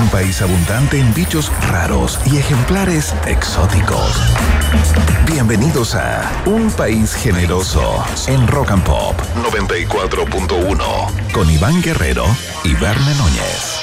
Un país abundante en bichos raros y ejemplares exóticos. Bienvenidos a Un País Generoso en Rock and Pop 94.1 con Iván Guerrero y Verne Núñez.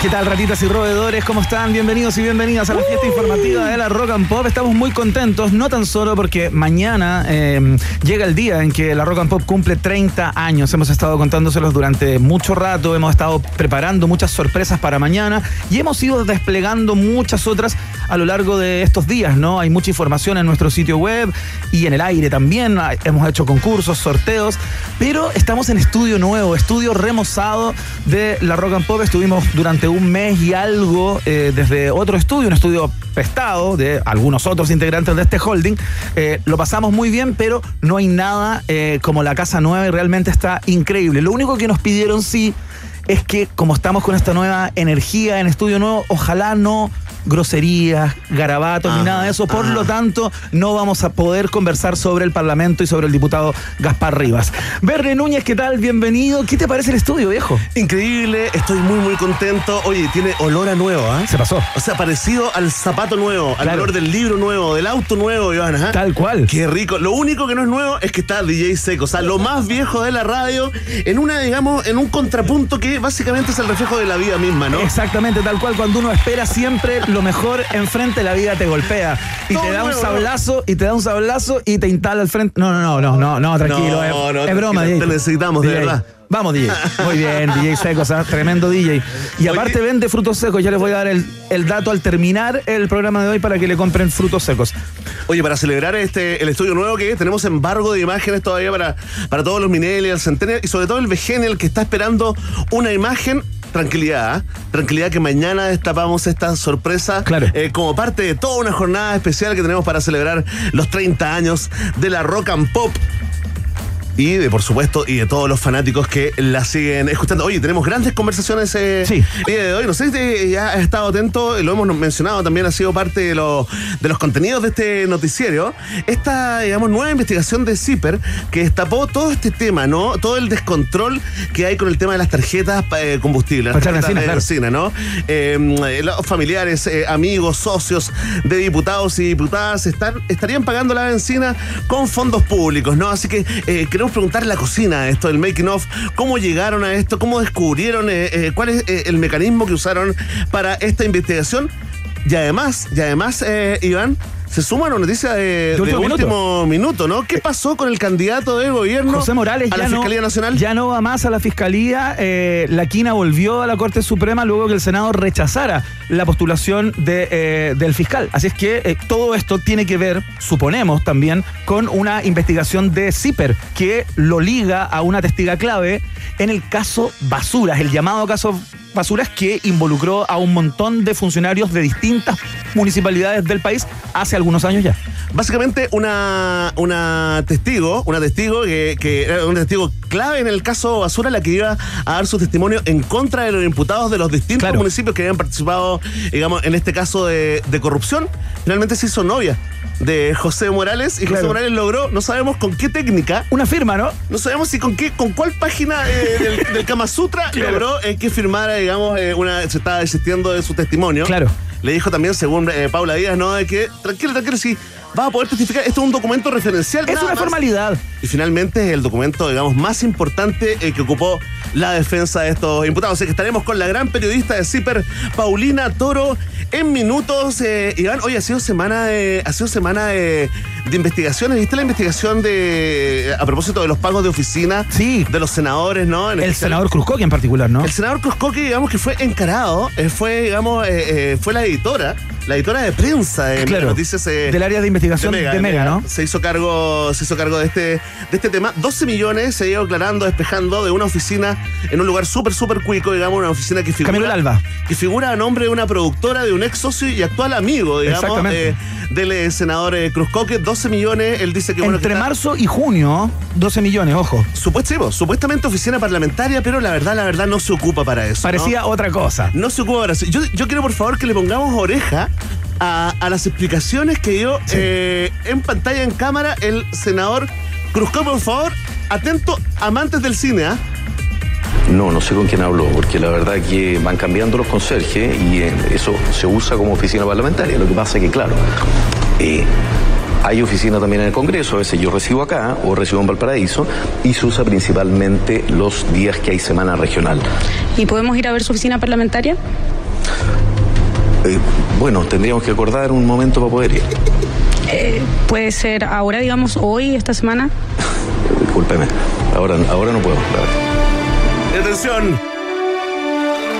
¿Qué tal, ratitas y roedores? ¿Cómo están? Bienvenidos y bienvenidas a la fiesta informativa de la Rock and Pop. Estamos muy contentos, no tan solo porque mañana eh, llega el día en que la Rock and Pop cumple 30 años. Hemos estado contándoselos durante mucho rato, hemos estado preparando muchas sorpresas para mañana y hemos ido desplegando muchas otras a lo largo de estos días, ¿no? Hay mucha información en nuestro sitio web y en el aire también. Hemos hecho concursos, sorteos, pero estamos en estudio nuevo, estudio remozado de la Rock and Pop. Estuvimos durante un mes y algo eh, desde otro estudio, un estudio prestado de algunos otros integrantes de este holding. Eh, lo pasamos muy bien, pero no hay nada eh, como la casa nueva y realmente está increíble. Lo único que nos pidieron sí es que como estamos con esta nueva energía en estudio nuevo, ojalá no groserías, garabatos ni nada de eso. Por lo tanto, no vamos a poder conversar sobre el Parlamento y sobre el diputado Gaspar Rivas. Verne Núñez, ¿qué tal? Bienvenido. ¿Qué te parece el estudio, viejo? Increíble, estoy muy, muy contento. Oye, tiene olor a nuevo, ¿ah? Se pasó. O sea, parecido al zapato nuevo, al olor del libro nuevo, del auto nuevo, Iván. ¿ah? Tal cual. Qué rico. Lo único que no es nuevo es que está DJ Seco. O sea, lo más viejo de la radio en una, digamos, en un contrapunto que básicamente es el reflejo de la vida misma, ¿no? Exactamente, tal cual. Cuando uno espera siempre lo mejor enfrente, la vida te golpea. Y te da un sablazo, y te da un sablazo y te instala al frente. No, no, no, no, no, no tranquilo. No, es, broma, Te necesitamos, de verdad. Vamos, DJ. Muy bien, DJ Secos, tremendo DJ. Y aparte vende frutos secos. Ya les voy a dar el, el, dato al terminar el programa de hoy para que le compren frutos secos. Oye, para celebrar este el estudio nuevo que tenemos embargo de imágenes todavía para, para todos los el Centennial y sobre todo el Vegenial que está esperando una imagen tranquilidad, ¿eh? tranquilidad que mañana destapamos esta sorpresa eh, como parte de toda una jornada especial que tenemos para celebrar los 30 años de la rock and pop y de por supuesto y de todos los fanáticos que la siguen escuchando. Oye, tenemos grandes conversaciones eh, el día de hoy. No sé si ya has estado atento, lo hemos mencionado también, ha sido parte de, de los contenidos de este noticiero. Esta, digamos, nueva investigación de CIPER que destapó todo este tema, ¿no? Todo el descontrol que hay con el tema de las tarjetas eh, combustibles, las tarjetas de benzina, ¿no? Em, eh, los familiares, eh, amigos, socios de diputados y diputadas están, estarían pagando la benzina con fondos públicos, ¿no? Así que creo preguntar la cocina, esto del making of, cómo llegaron a esto, cómo descubrieron, eh, eh, cuál es eh, el mecanismo que usaron para esta investigación. Y además, y además, Iván, se suma una noticia de, último, minuto. ¿no? ¿Qué pasó con el candidato de gobierno José Morales, a la Fiscalía Nacional? Ya no va más a la Fiscalía. la quina volvió a la Corte Suprema luego que el Senado rechazara la postulación de, del fiscal. Así es que todo esto tiene que ver, suponemos también, con una investigación de CIPER que lo liga a una testiga clave en el caso Basuras, el llamado caso Basuras que involucró a un montón de funcionarios de distintas municipalidades del país hace algunos años ya. Básicamente una, una testigo, una testigo que, era un testigo clave en el caso Basura, la que iba a dar su testimonio en contra de los imputados de los distintos municipios que habían participado, digamos, en este caso de, de corrupción. Finalmente se hizo novia de José Morales y José Morales logró, no sabemos con qué técnica. Una firma, ¿no? No sabemos si con qué, con cuál página eh, del, Kama Sutra logró eh, que firmara, digamos, eh, una, se estaba desistiendo de su testimonio. Claro. Le dijo también, según Paula Díaz, ¿no? De que, tranquilo, tranquilo, sí, vas a poder testificar. Esto es un documento referencial. Es una formalidad. Y finalmente es el documento, digamos, más importante que ocupó la defensa de estos imputados. Así que estaremos con la gran periodista de CIPER, Paulina Toro, en minutos. Eh, Iván, hoy ha sido semana de, ha sido semana de, investigaciones. ¿Viste la investigación de a propósito de los pagos de oficina? Sí. De los senadores, ¿no? el senador Cruzcoque en particular, ¿no? El senador Cruzcoque, digamos que fue encarado, eh, fue, digamos, eh, fue la editora la editora de prensa de Claro, Noticias eh, del área de investigación de Mega, ¿no? Se hizo cargo, se hizo cargo de este, de este tema. 12 millones se ha ido aclarando, despejando de una oficina en un lugar súper, súper cuico, digamos, una oficina que figura. Camilo Alba. Que figura a nombre de una productora, de un ex socio y actual amigo, digamos, eh, del eh, senador eh, Cruzcoque. 12 millones, él dice que bueno. que Entre está- marzo y junio, 12 millones, ojo. Supuest- sí, vos, supuestamente oficina parlamentaria, pero la verdad, la verdad no se ocupa para eso. ¿no? Parecía otra cosa. No se ocupa para eso. Yo, yo quiero, por favor, que le pongamos oreja a, a las explicaciones que dio eh, en pantalla, en cámara, el senador Cruzco, por favor. Atento, amantes del cine, ¿ah? No, no sé con quién habló, porque la verdad que van cambiando los conserjes y eh, eso se usa como oficina parlamentaria. Lo que pasa es que, claro, eh, hay oficina también en el Congreso, a veces yo recibo acá o recibo en Valparaíso y se usa principalmente los días que hay semana regional. ¿Y podemos ir a ver su oficina parlamentaria? Eh, bueno, tendríamos que acordar un momento para poder ir. Eh, puede ser ahora, digamos, hoy, esta semana. Discúlpeme, ahora, ahora no puedo, la verdad. Atención.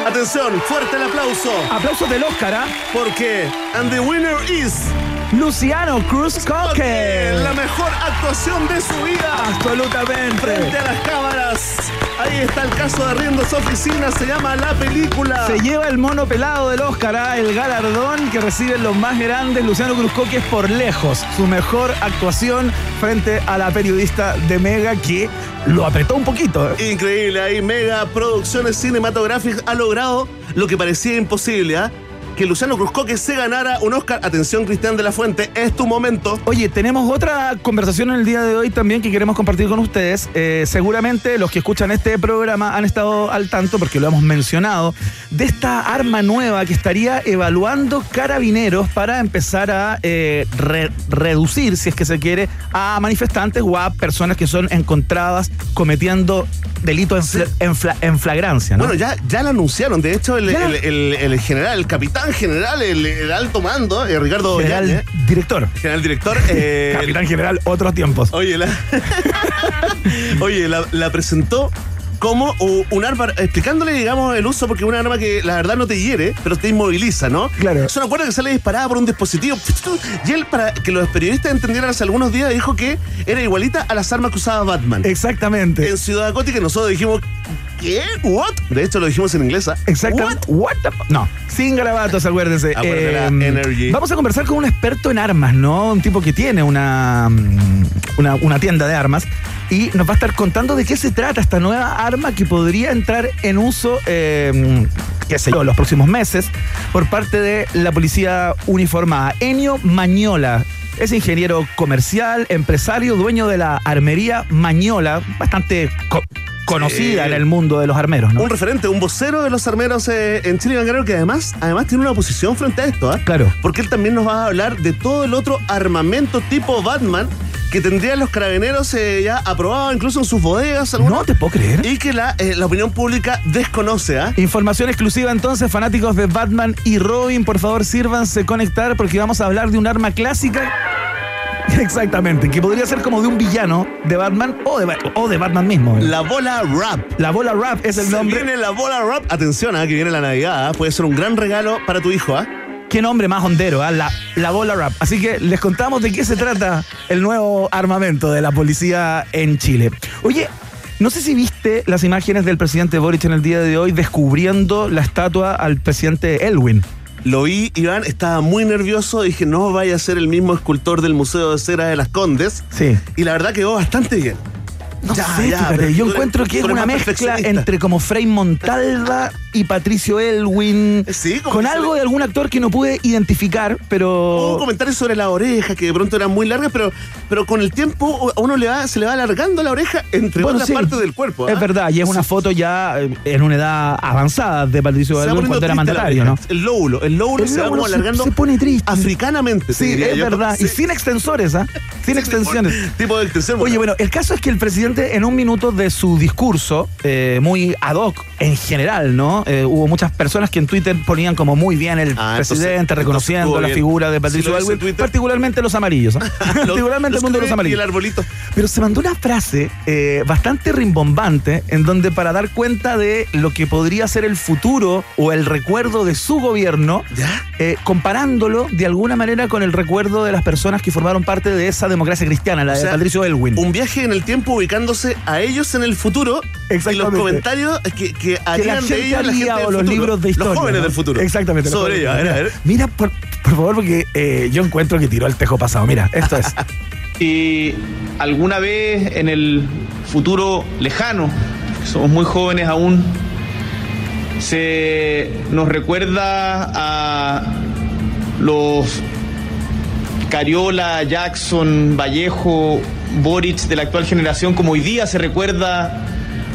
Atención, fuerte el aplauso. Aplausos del Oscar, ¿ah? Porque, and the winner is. Luciano Cruz Coque. La mejor actuación de su vida. Absolutamente. Frente a las cámaras. Ahí está el caso de Riendo su oficina. Se llama La Película. Se lleva el mono pelado del Oscar, ¿ah? el galardón que reciben los más grandes. Luciano Cruzcoque es por lejos su mejor actuación frente a la periodista de Mega que lo apretó un poquito. ¿eh? Increíble, ahí Mega Producciones Cinematográficas ha logrado lo que parecía imposible, ¿ah? Que Luciano Cruzcoque se ganara un Oscar. Atención, Cristian de la Fuente, es tu momento. Oye, tenemos otra conversación en el día de hoy también que queremos compartir con ustedes. Eh, seguramente los que escuchan este programa han estado al tanto, porque lo hemos mencionado, de esta arma nueva que estaría evaluando carabineros para empezar a eh, re- reducir, si es que se quiere, a manifestantes o a personas que son encontradas cometiendo delitos en, en fla- en flagrancia. ¿no? Bueno, ya, ya lo anunciaron. De hecho, el, Ya. el- el- el general, el capitán general, el, el alto mando, eh, Ricardo general Yáñez, director. general director. eh, Capitán general, otros tiempos. Oye, la, oye, la, la presentó como u- un arma, explicándole, digamos, el uso, porque es una arma que la verdad no te hiere, pero te inmoviliza, ¿no? Claro. Es una cuerda que sale disparada por un dispositivo. Y él, para que los periodistas entendieran hace algunos días, dijo que era igualita a las armas que usaba Batman. Exactamente. En Ciudad Gótica nosotros dijimos, ¿qué? ¿What? De hecho, lo dijimos en inglés. ¿ah? Exactamente. What? What the No, sin garabatos, acuérdense. Eh, energy. Vamos a conversar con un experto en armas, ¿no? Un tipo que tiene una, mm, una, una tienda de armas y nos va a estar contando de qué se trata esta nueva arma que podría entrar en uso, eh, qué sé yo, los próximos meses por parte de la policía uniformada. Enio Mañola. Es ingeniero comercial, empresario, dueño de la armería Mañola, bastante conocida en el mundo de los armeros, ¿no? Un referente, un vocero de los armeros eh, en Chile y Banguero que además, además tiene una posición frente a esto, ¿ah? Claro. Porque él también nos va a hablar de todo el otro armamento tipo Batman que tendrían los carabineros eh, ya aprobado incluso en sus bodegas algunos, No te puedo creer. y que la, eh, la opinión pública desconoce, ¿ah? Información exclusiva entonces, fanáticos de Batman y Robin, por favor sírvanse conectar porque vamos a hablar de un arma clásica. Exactamente, que podría ser como de un villano de Batman o de, Ba- o de Batman mismo. La, La bola rap. bola rap es el Se nombre. viene la bola rap. Atención, ¿ah? que viene la Navidad. ¿ah? Puede ser un gran regalo para tu hijo. ¿ah? Qué nombre más hondero, ¿ah? la, la bola rap. Así que les contamos de qué se trata el nuevo armamento de la policía en Chile. Oye, no sé si viste las imágenes del presidente Boric en el día de hoy descubriendo la estatua al presidente Elwin. Lo vi, Iván, estaba muy nervioso. Dije, no vaya a ser el mismo escultor del Museo de Cera de las Condes. Sí. Y la verdad quedó bastante bien. No Ya, sé, ya, fíjate, yo encuentro eres- que es una mezcla entre como Frei Montalva y Patricio Elwin. Sí, con algo de algún actor que no pude identificar, Hubo pero. comentarios sobre la oreja que de pronto eran muy largas, pero, pero con el tiempo a uno le va, se le va alargando la oreja entre Bueno, otras sí, partes del cuerpo. ¿ah? Es verdad, y es una foto ya eh, en una edad avanzada de Patricio Elwin cuando era mandatario, ¿no? El lóbulo, el lóbulo El se va como alargando se pone triste. africanamente. te Sí, es yo. verdad. Sí. Y sin extensores, ¿ah? Sin extensiones. Tipo de extensión. Oye, bueno, el caso es que el presidente presidente en un minuto de su discurso, eh, muy ad hoc en general, ¿no? Eh, hubo muchas personas que en Twitter ponían como muy bien el Ah, presidente, entonces reconociendo la bien. figura de Patricio Sí, Twitter. particularmente los amarillos, ¿ah? particularmente el mundo de los Y el amarillos. arbolito. Pero se mandó una frase eh, bastante rimbombante en donde para dar cuenta de lo que podría ser el futuro o el recuerdo de su gobierno, ¿Ya? eh, comparándolo de alguna manera con el recuerdo de las personas que formaron parte de esa democracia cristiana, la O de Patricio Elwin. Un viaje en el tiempo a ellos en el futuro y los comentarios que, que harían de ellos la del o los futuro. libros de historia. Los jóvenes ¿no? del futuro. Exactamente. Sobre ellos. A ver, a ver. Mira, por, por favor, porque eh, yo encuentro que tiró el tejo pasado. Mira, esto es. Si alguna vez en el futuro lejano, que somos muy jóvenes aún, se nos recuerda a los Cariola, Jackson, Vallejo, Boric de la actual generación, como hoy día se recuerda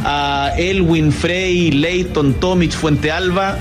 a Elwin, Frey, Leighton, Tomic, Fuente Alba,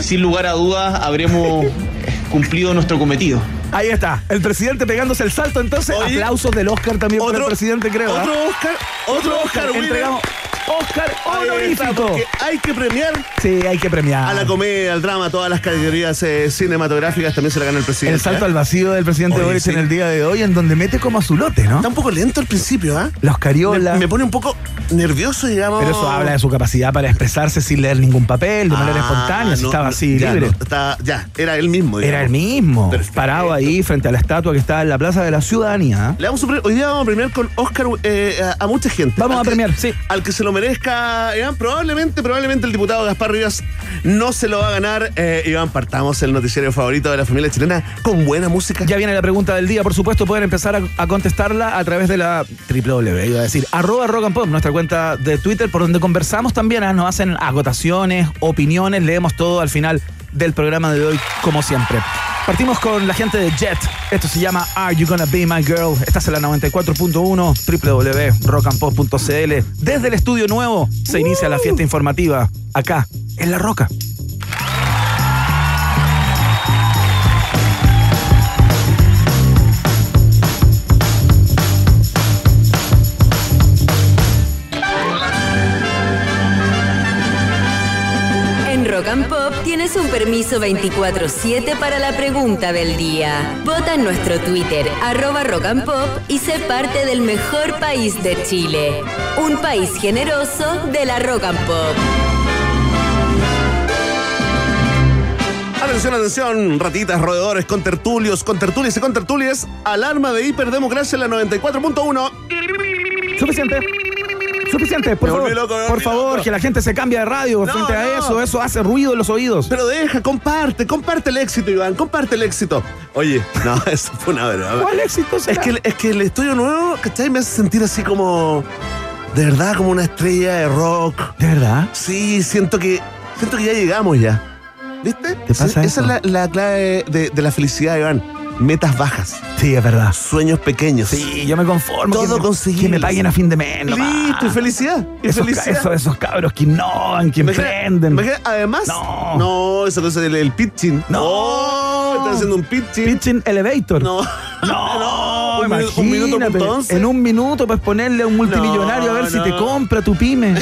sin lugar a dudas habremos cumplido nuestro cometido. Ahí está. El presidente pegándose el salto. Entonces, Oye, aplausos del Oscar también para el presidente, creo. ¿ah? Otro Oscar, otro Oscar, Winner. Entregamos Oscar honorífico. hay que premiar Sí, hay que premiar. a la comedia, al drama, todas las categorías eh, cinematográficas también se la gana el presidente. El salto ¿eh? al vacío del presidente Boric sí. en el día de hoy, en donde mete como a su lote, ¿no? Está un poco lento al principio, ¿ah? Los Cariola. Me, me pone un poco nervioso, digamos. Pero eso habla de su capacidad para expresarse sin leer ningún papel, de manera Ah, espontánea, si estaba así ya, libre. no, está- ya, era él mismo. Era el mismo, Perfecto. parado ahí frente a la estatua que está en la Plaza de la Ciudadanía. ¿eh? Le vamos a hoy día vamos a premiar con Oscar eh, a, mucha gente. Vamos Al a que- premiar, sí. Al que se lo merezca, Iván, probablemente, probablemente el diputado Gaspar Rivas no se lo va a ganar. Eh, Iván, partamos el noticiero favorito de la familia chilena con buena música. Ya viene la pregunta del día, por supuesto, pueden empezar a, contestarla a través de la www, iba a decir, arroba rock nuestra cuenta de Twitter, por donde conversamos también, ¿ah? nos hacen agotaciones, opiniones, leemos todo al final del programa de hoy, como siempre. Partimos con la gente de Jet. Esto se llama Are You Gonna Be My Girl? Estás en la 94.1 www.rockandpop.cl. Desde el estudio nuevo se inicia la fiesta informativa acá, en La Roca. En Rock tienes un permiso 24-7 para la pregunta del día. Vota en nuestro Twitter, arroba Rock and Pop, y sé parte del mejor país de Chile. Un país generoso de la Rock and Pop. Atención, atención, ratitas, roedores, con tertulios, con tertulias y con tertulias. Alarma de hiperdemocracia en la 94.1. Suficiente. Suficiente, por favor. loco, por que la gente se cambie de radio No, frente a eso. Eso hace ruido en los oídos. Pero deja, comparte, comparte el éxito, Iván, comparte el éxito. Oye, no, eso fue una broma. ¿Cuál éxito será? Es que, es que el estudio nuevo, ¿cachai? Me hace sentir así como. De verdad, como una estrella de rock. ¿De verdad? Sí, siento que. Siento que ya llegamos ya. ¿Viste? ¿Te pasa Esa eso? es la, la clave de, de la felicidad, Iván. Metas bajas, Sí, es verdad. sueños pequeños. Sí, yo me conformo. Todo conseguible. que me paguen a fin de mes. Listo, y felicidad. Y Esos, felicidad. esos, esos cabros que innovan, que emprenden. además, No. no, esa cosa del el pitching. No. Oh, están haciendo un pitching. Pitching Elevator. No. No, un minuto- un minuto imagínate, punto once. En un minuto puedes ponerle a un multimillonario a ver si te compra tu pyme.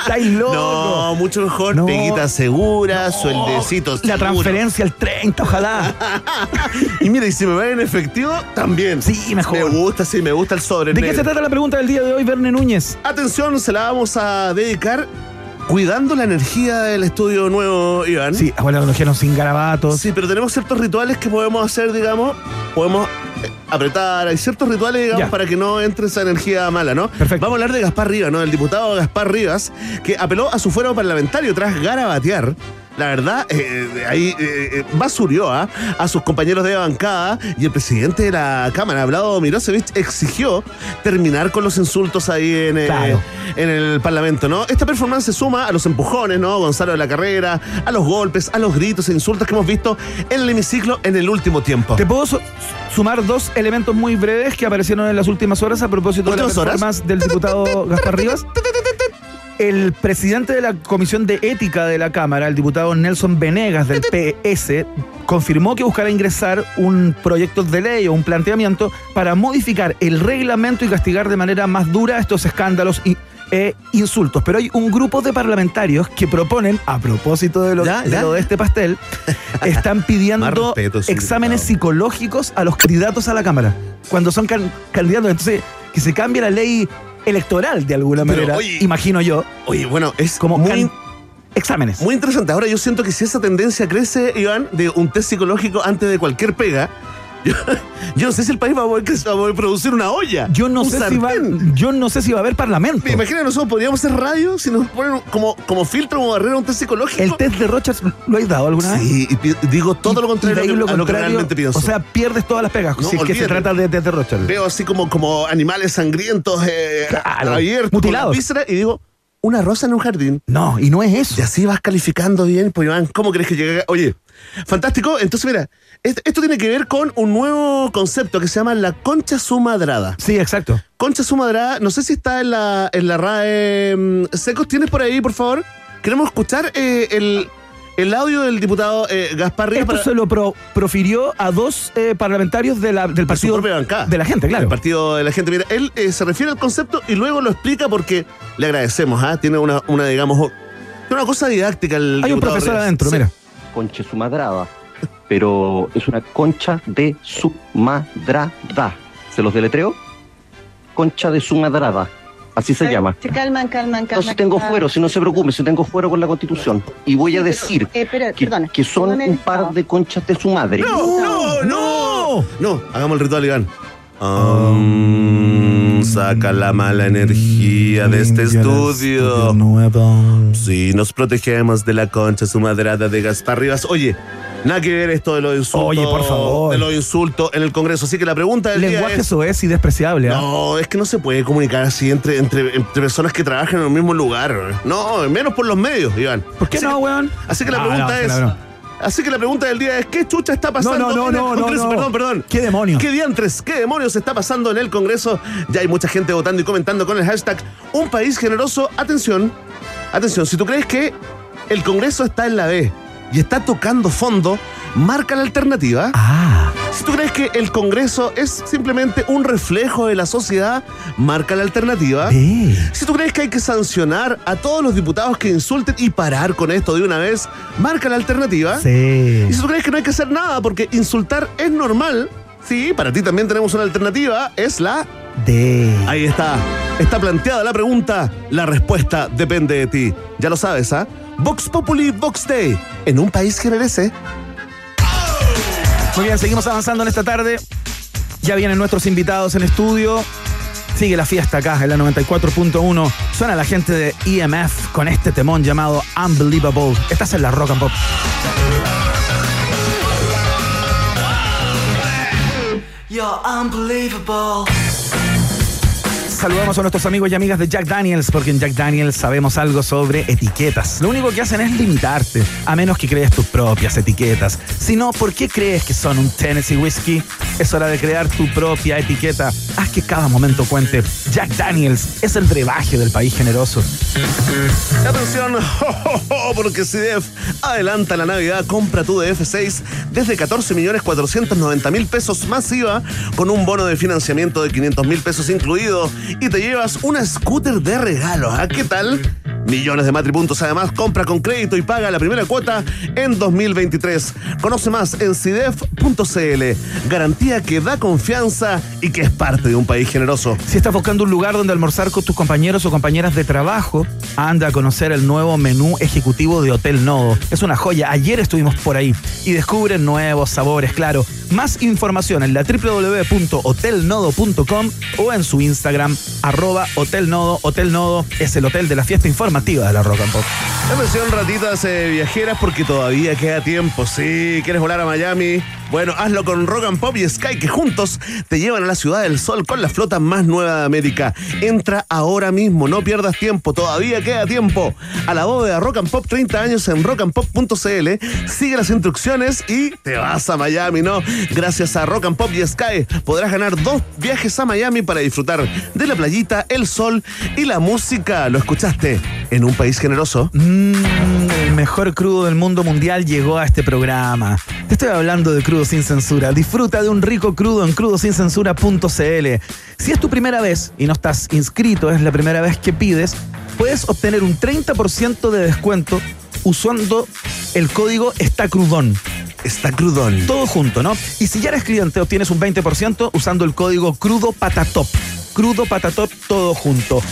Estáis loco. No, mucho mejor. No. Peguita segura, sueldecitos. La transferencia al 30, ojalá. Y mira, y si me va en efectivo, también. Sí, mejor. Me gusta, sí, me gusta el sobre. ¿De qué se trata la pregunta del día de hoy, Verne Núñez? Atención, se la vamos a dedicar cuidando la energía del estudio nuevo, Iván. Sí, bueno, lo dijeron sin garabatos. Sí, pero tenemos ciertos rituales que podemos hacer, digamos, podemos apretar, hay ciertos rituales, digamos, Ya. para que no entre esa energía mala, ¿no? Perfecto. Vamos a hablar de Gaspar Rivas, ¿no? El diputado Gaspar Rivas, que apeló a su fuero parlamentario tras garabatear. La verdad, eh, ahí eh, eh, basurió ¿ah? a sus compañeros de bancada y el presidente de la Cámara, Vlado Mirosevich, exigió terminar con los insultos ahí en, eh, Claro. en el Parlamento, ¿no? Esta performance se suma a los empujones, ¿no? Gonzalo de la Carrera, a los golpes, a los gritos e insultos que hemos visto en el hemiciclo en el último tiempo. Te puedo su- sumar dos elementos muy breves que aparecieron en las últimas horas a propósito de la ¿Últimas horas? performance del diputado Gaspar Rivas. El presidente de la Comisión de Ética de la Cámara, el diputado Nelson Venegas del PS, confirmó que buscará ingresar un proyecto de ley o un planteamiento para modificar el reglamento y castigar de manera más dura estos escándalos y e insultos. Pero hay un grupo de parlamentarios que proponen, a propósito de lo Ya, de, ya. lo de este pastel, están pidiendo exámenes psicológicos a los candidatos a la Cámara. Cuando son can- candidatos. Entonces, que se cambie la ley electoral de alguna Pero, manera, oye, imagino yo, Oye, bueno, es como muy, exámenes. muy interesante. Ahora yo siento que si esa tendencia crece, Iván, de un test psicológico antes de cualquier pega, yo, yo no sé si el país va a poder, va a poder producir una olla. yo no un sé si va, yo no sé si va a haber parlamento. ¿Me nosotros podríamos hacer radio si nos ponen como, como filtro o barrera un test psicológico? ¿El test de Rochas lo has dado alguna vez? Sí, digo todo lo contrario lo a lo que realmente pienso. O sea, pierdes todas las pegas No, si es que se trata de test de Rochas. Veo así como, como animales sangrientos eh, Claro, abiertos, mutilados. y digo, una rosa en un jardín. No, y no es eso. Y así vas calificando bien, pues Iván, ¿cómo crees que llegue? Oye, fantástico. Entonces, mira, est- esto tiene que ver con un nuevo concepto que se llama la concha sumadrada. Sí, exacto. Concha sumadrada, no sé si está en la, en la RAE. mm, Secos, ¿tienes por ahí, por favor? Queremos escuchar eh, el, el audio del diputado eh, Gaspar Rivas Esto para- se lo pro- profirió a dos eh, parlamentarios de la- del de partido bancada. de la gente, claro. El partido de la gente. Mira, él eh, se refiere al concepto y luego lo explica porque le agradecemos, ¿ah? Tiene una, una, digamos, una cosa didáctica el Hay un profesor Rivas. adentro, Sí. mira. concha su madrada, pero es una concha de su madrada. ¿Se los deletreo? Concha de su madrada. Así se llama. Se calman, calman, calman. Entonces tengo fuero, si no se preocupe, si tengo fuero con la constitución. Y voy a decir Eh, espera, que, perdona. que son Perdona, un par de conchas de su madre. No, no, no. No, hagamos el ritual, Iván. Um, saca la mala energía de este estudio. Sí, nos protegemos de la concha sumadrada de Gaspar Rivas. Oye, nada que ver esto de los insultos. Oye, por favor. De los insultos en el Congreso. Así que la pregunta del día Lenguaje es... soez y despreciable. ¿ah? No, es que no se puede comunicar así entre, entre, entre personas que trabajan en el mismo lugar. No, menos por los medios, Iván. ¿Por qué Así no, que- weón? Así que la No, pregunta no, es. claro. Así que la pregunta del día es: ¿qué chucha está pasando No, no, no, en el no, Congreso? Perdón, perdón. ¿Qué demonios? ¿Qué diantres? ¿Qué demonios está pasando en el Congreso? Ya hay mucha gente votando y comentando con el hashtag Un país generoso. Atención, atención, si tú crees que el Congreso está en la B y está tocando fondo, marca la alternativa. Ah, Si tú crees que el Congreso es simplemente un reflejo de la sociedad, marca la alternativa. eh. Si tú crees que hay que sancionar a todos los diputados que insulten y parar con esto de una vez, marca la alternativa. Sí. Y si tú crees que no hay que hacer nada porque insultar es normal, sí, para ti también tenemos una alternativa, es la... De. Ahí está. Está planteada la pregunta, la respuesta depende de ti. Ya lo sabes, ¿ah? Vox Populi, Vox Day. En un país que merece. Muy bien, seguimos avanzando en esta tarde. Ya vienen nuestros invitados en estudio. Sigue la fiesta acá en la 94.1. Suena la gente de EMF con este temón llamado Unbelievable. Estás en la Rock and Pop. You're unbelievable. Saludamos a nuestros amigos y amigas de Jack Daniels, porque en Jack Daniels sabemos algo sobre etiquetas. Lo único que hacen es limitarte, a menos que crees tus propias etiquetas. Si no, ¿por qué crees que son un Tennessee Whiskey? Es hora de crear tu propia etiqueta. Haz que cada momento cuente. Jack Daniels es el brebaje del país generoso. Atención, porque CDF adelanta la Navidad, compra tu DF6 desde 14 millones 490 mil pesos masiva con un bono de financiamiento de 500 mil pesos incluido y te llevas una scooter de regalo. ¿Ah? ¿Qué tal? Millones de matripuntos. Además, compra con crédito y paga la primera cuota en 2023. Conoce más en CIDEF.cl. Garantía que da confianza y que es parte de un país generoso. Si estás buscando un lugar donde almorzar con tus compañeros o compañeras de trabajo, anda a conocer el nuevo menú ejecutivo de Hotel Nodo. Es una joya. Ayer estuvimos por ahí y descubre nuevos sabores, claro. Más información en la www.hotelnodo.com o en su Instagram, arroba Hotel Nodo. Hotel Nodo es el hotel de la fiesta informativa de la Rock and Pop. Atención, ratitas eh, viajeras, porque todavía queda tiempo. Sí, ¿quieres volar a Miami? Bueno, hazlo con Rock and Pop y Sky, que juntos te llevan a la Ciudad del Sol con la flota más nueva de América. Entra ahora mismo, no pierdas tiempo, todavía queda tiempo. A la bóveda Rock and Pop 30 años en rockandpop.cl. Sigue las instrucciones y te vas a Miami, ¿no? Gracias a Rock and Pop y Sky podrás ganar dos viajes a Miami para disfrutar de la playita, el sol y la música. ¿Lo escuchaste? En un país generoso. Mm, el mejor crudo del mundo mundial llegó a este programa. Te estoy hablando de crudo sin censura. Disfruta de un rico crudo en crudosincensura.cl. Si es tu primera vez y no estás inscrito, es la primera vez que pides, puedes obtener un 30% de descuento usando el código está crudón. Está crudón. Todo junto, ¿no? Y si ya eres cliente, obtienes un 20% usando el código crudo patatop. Crudo patatop, todo junto.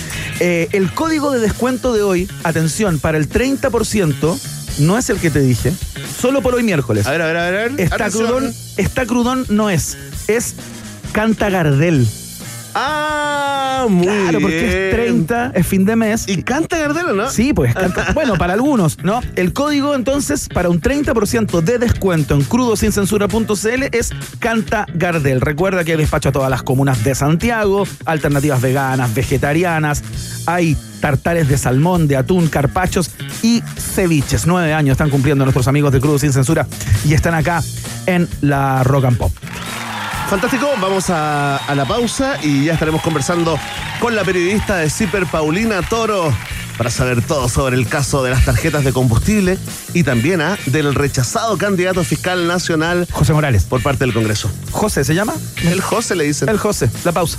Eh, el código de descuento de hoy, atención, para el 30%, no es el que te dije, solo por hoy miércoles. A ver, a ver, a ver. Está Atención. crudón, está crudón no es, es Canta Gardel. Ah, muy Claro, porque es bien. 30, es fin de mes. Y canta Gardel, ¿o ¿no? Sí, pues canta- bueno, para algunos, ¿no? El código entonces para un 30% de descuento en crudosincensura.cl es Canta Gardel. Recuerda que hay despacho a todas las comunas de Santiago, alternativas veganas, vegetarianas, hay tartares de salmón, de atún, carpachos y ceviches. Nueve años están cumpliendo nuestros amigos de Crudo Sin Censura y están acá en la Rock and Pop. Fantástico, vamos a, a la pausa y ya estaremos conversando con la periodista de CIPER, Paulina Toro, para saber todo sobre el caso de las tarjetas de combustible y también ah, del rechazado candidato fiscal nacional José Morales. por parte del Congreso. José, ¿se llama? El José le dicen. El José. La pausa.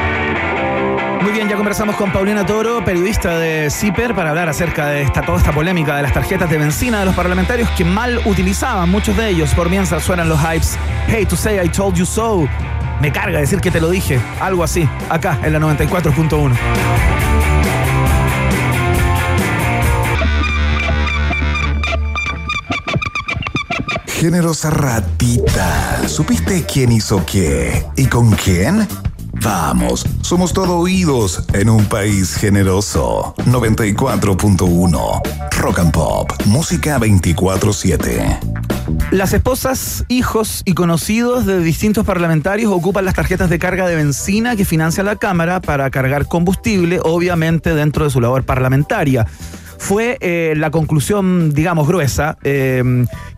Ya conversamos con Paulina Toro, periodista de CIPER, para hablar acerca de esta, toda esta polémica de las tarjetas de benzina de los parlamentarios que mal utilizaban, muchos de ellos. Por mientras suenan los hypes. Hey, to say I told you so. Me carga decir que te lo dije. Algo así, acá en la 94.1. Generosa ratita. ¿Supiste quién hizo qué? ¿Y con quién? Vamos, somos todo oídos en un país generoso. 94.1 Rock and Pop, música 24-7. Las esposas, hijos y conocidos de distintos parlamentarios ocupan las tarjetas de carga de benzina que financia la Cámara para cargar combustible, obviamente dentro de su labor parlamentaria. Fue eh, la conclusión, digamos, gruesa, eh,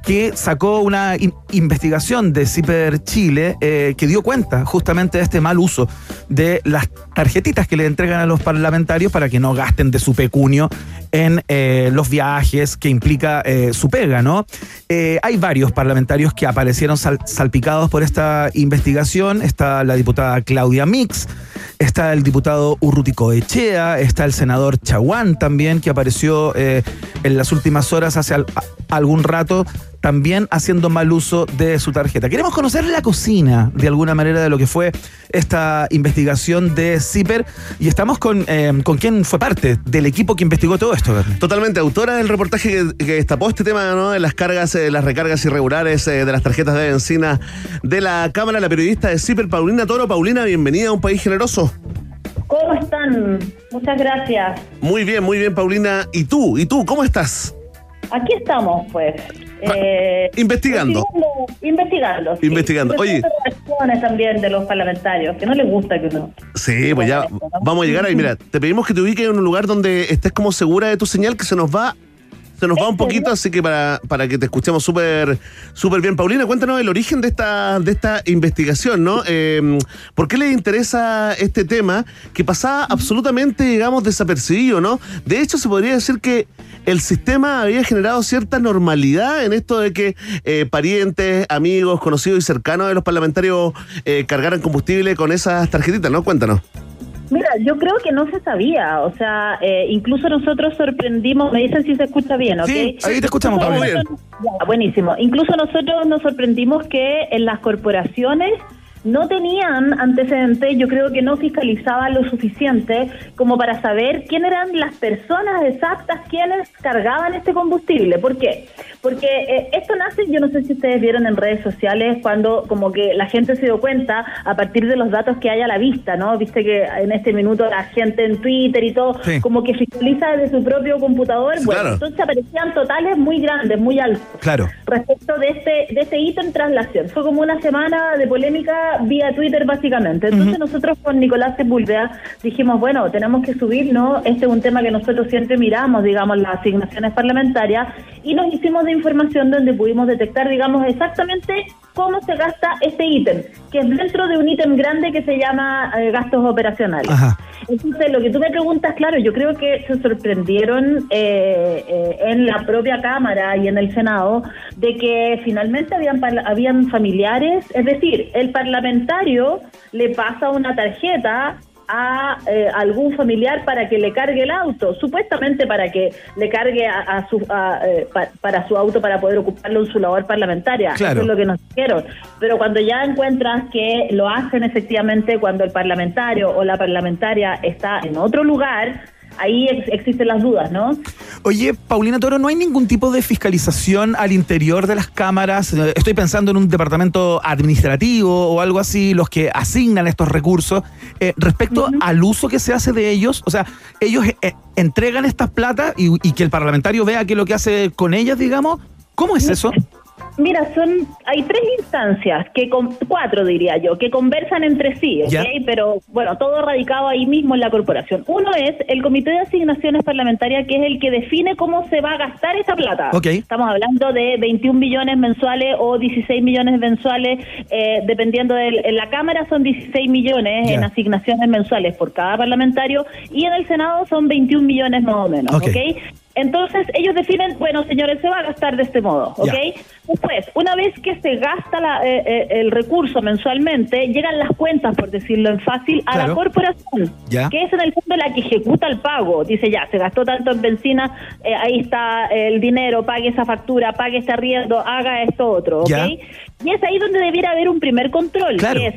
que sacó una in- investigación de CIPER Chile eh, que dio cuenta justamente de este mal uso de las tarjetitas que le entregan a los parlamentarios para que no gasten de su pecunio en eh, los viajes que implica eh, su pega, ¿no? Eh, hay varios parlamentarios que aparecieron sal- salpicados por esta investigación. Está la diputada Claudia Mix, está el diputado Urrutico Echea, está el senador Chaguán también, que apareció en las últimas horas hace algún rato también haciendo mal uso de su tarjeta. Queremos conocer la cocina, de alguna manera, de lo que fue esta investigación de CIPER y estamos con, eh, con quien fue parte del equipo que investigó todo esto. Bernie. Totalmente autora del reportaje que, que destapó este tema ¿no? de las cargas, eh, las recargas irregulares eh, de las tarjetas de benzina de la Cámara, la periodista de CIPER, Paulina Toro. Paulina, bienvenida a un país generoso. ¿Cómo están? Muchas gracias. Muy bien, muy bien, Paulina. ¿Y tú? ¿Y tú? ¿Cómo estás? Aquí estamos, pues. Eh, investigando. Investigando. Investigando. sí. Investigando. Oye. También de los parlamentarios, que no les gusta que uno. Sí, pues ya vamos a llegar ahí. Mira, te pedimos que te ubiques en un lugar donde estés como segura de tu señal, que se nos va, se nos va un poquito, así que para, para que te escuchemos súper súper bien. Paulina, cuéntanos el origen de esta, de esta investigación, ¿no? Eh, ¿Por qué les interesa este tema que pasaba absolutamente, digamos, desapercibido, ¿no? De hecho, se podría decir que el sistema había generado cierta normalidad en esto de que eh, parientes, amigos, conocidos y cercanos de los parlamentarios eh, cargaran combustible con esas tarjetitas, ¿no? Cuéntanos. Mira, yo creo que no se sabía. O sea, eh, incluso nosotros sorprendimos. Me dicen si se escucha bien, ¿ok? Sí, ahí te escuchamos, Ya, buenísimo. Incluso nosotros nos sorprendimos que en las corporaciones no tenían antecedentes, yo creo que no fiscalizaban lo suficiente como para saber quién eran las personas exactas quienes cargaban este combustible. ¿Por qué? Porque eh, esto nace, yo no sé si ustedes vieron en redes sociales, cuando como que la gente se dio cuenta a partir de los datos que hay a la vista, ¿no? Viste que en este minuto la gente en Twitter y todo, Sí. como que fiscaliza desde su propio computador, bueno, Claro. entonces aparecían totales muy grandes, muy altos Claro. respecto de este de este ítem traslación. Fue como una semana de polémica vía Twitter básicamente. Entonces nosotros con Nicolás Sepúlveda dijimos, bueno, tenemos que subir, ¿no? Este es un tema que nosotros siempre miramos, digamos, las asignaciones parlamentarias y nos hicimos de información donde pudimos detectar, digamos, exactamente cómo se gasta este ítem, que es dentro de un ítem grande que se llama eh, gastos operacionales. Ajá. Entonces, lo que tú me preguntas, claro, yo creo que se sorprendieron eh, eh, en la propia Cámara y en el Senado de que finalmente habían, habían familiares, es decir, el parlamentario le pasa una tarjeta a eh, algún familiar para que le cargue el auto, supuestamente para que le cargue a, a su a, eh, pa- para su auto para poder ocuparlo en su labor parlamentaria. Claro. Eso es lo que nos dijeron. Pero cuando ya encuentras que lo hacen efectivamente cuando el parlamentario o la parlamentaria está en otro lugar, ahí ex- existen las dudas, ¿no? Oye, Paulina Toro, ¿no hay ningún tipo de fiscalización al interior de las cámaras? Eh, Estoy pensando en un departamento administrativo o algo así, los que asignan estos recursos, eh, respecto al uso que se hace de ellos. O sea, ellos eh, entregan estas plata y, y que el parlamentario vea qué es lo que hace con ellas, digamos. ¿Cómo es eso? Mira, son hay tres instancias, que con, cuatro diría yo, que conversan entre sí. Pero bueno, todo radicado ahí mismo en la corporación. Uno es el Comité de Asignaciones Parlamentarias, que es el que define cómo se va a gastar esa plata. Ok. Estamos hablando de 21 millones mensuales o 16 millones mensuales, eh, dependiendo de en la Cámara son 16 millones en asignaciones mensuales por cada parlamentario y en el Senado son 21 millones más o menos, Ok. ¿ok? Entonces ellos definen, bueno, señores, se va a gastar de este modo, ¿ok? Ya. Después, una vez que se gasta la- eh, eh, el recurso mensualmente, llegan las cuentas, por decirlo en fácil, a Claro. la corporación, que es en el fondo la que ejecuta el pago. Dice, ya, se gastó tanto en benzina, eh, ahí está el dinero, pague esa factura, pague este arriendo, haga esto otro, ¿ok? Y es ahí donde debiera haber un primer control, Claro. que es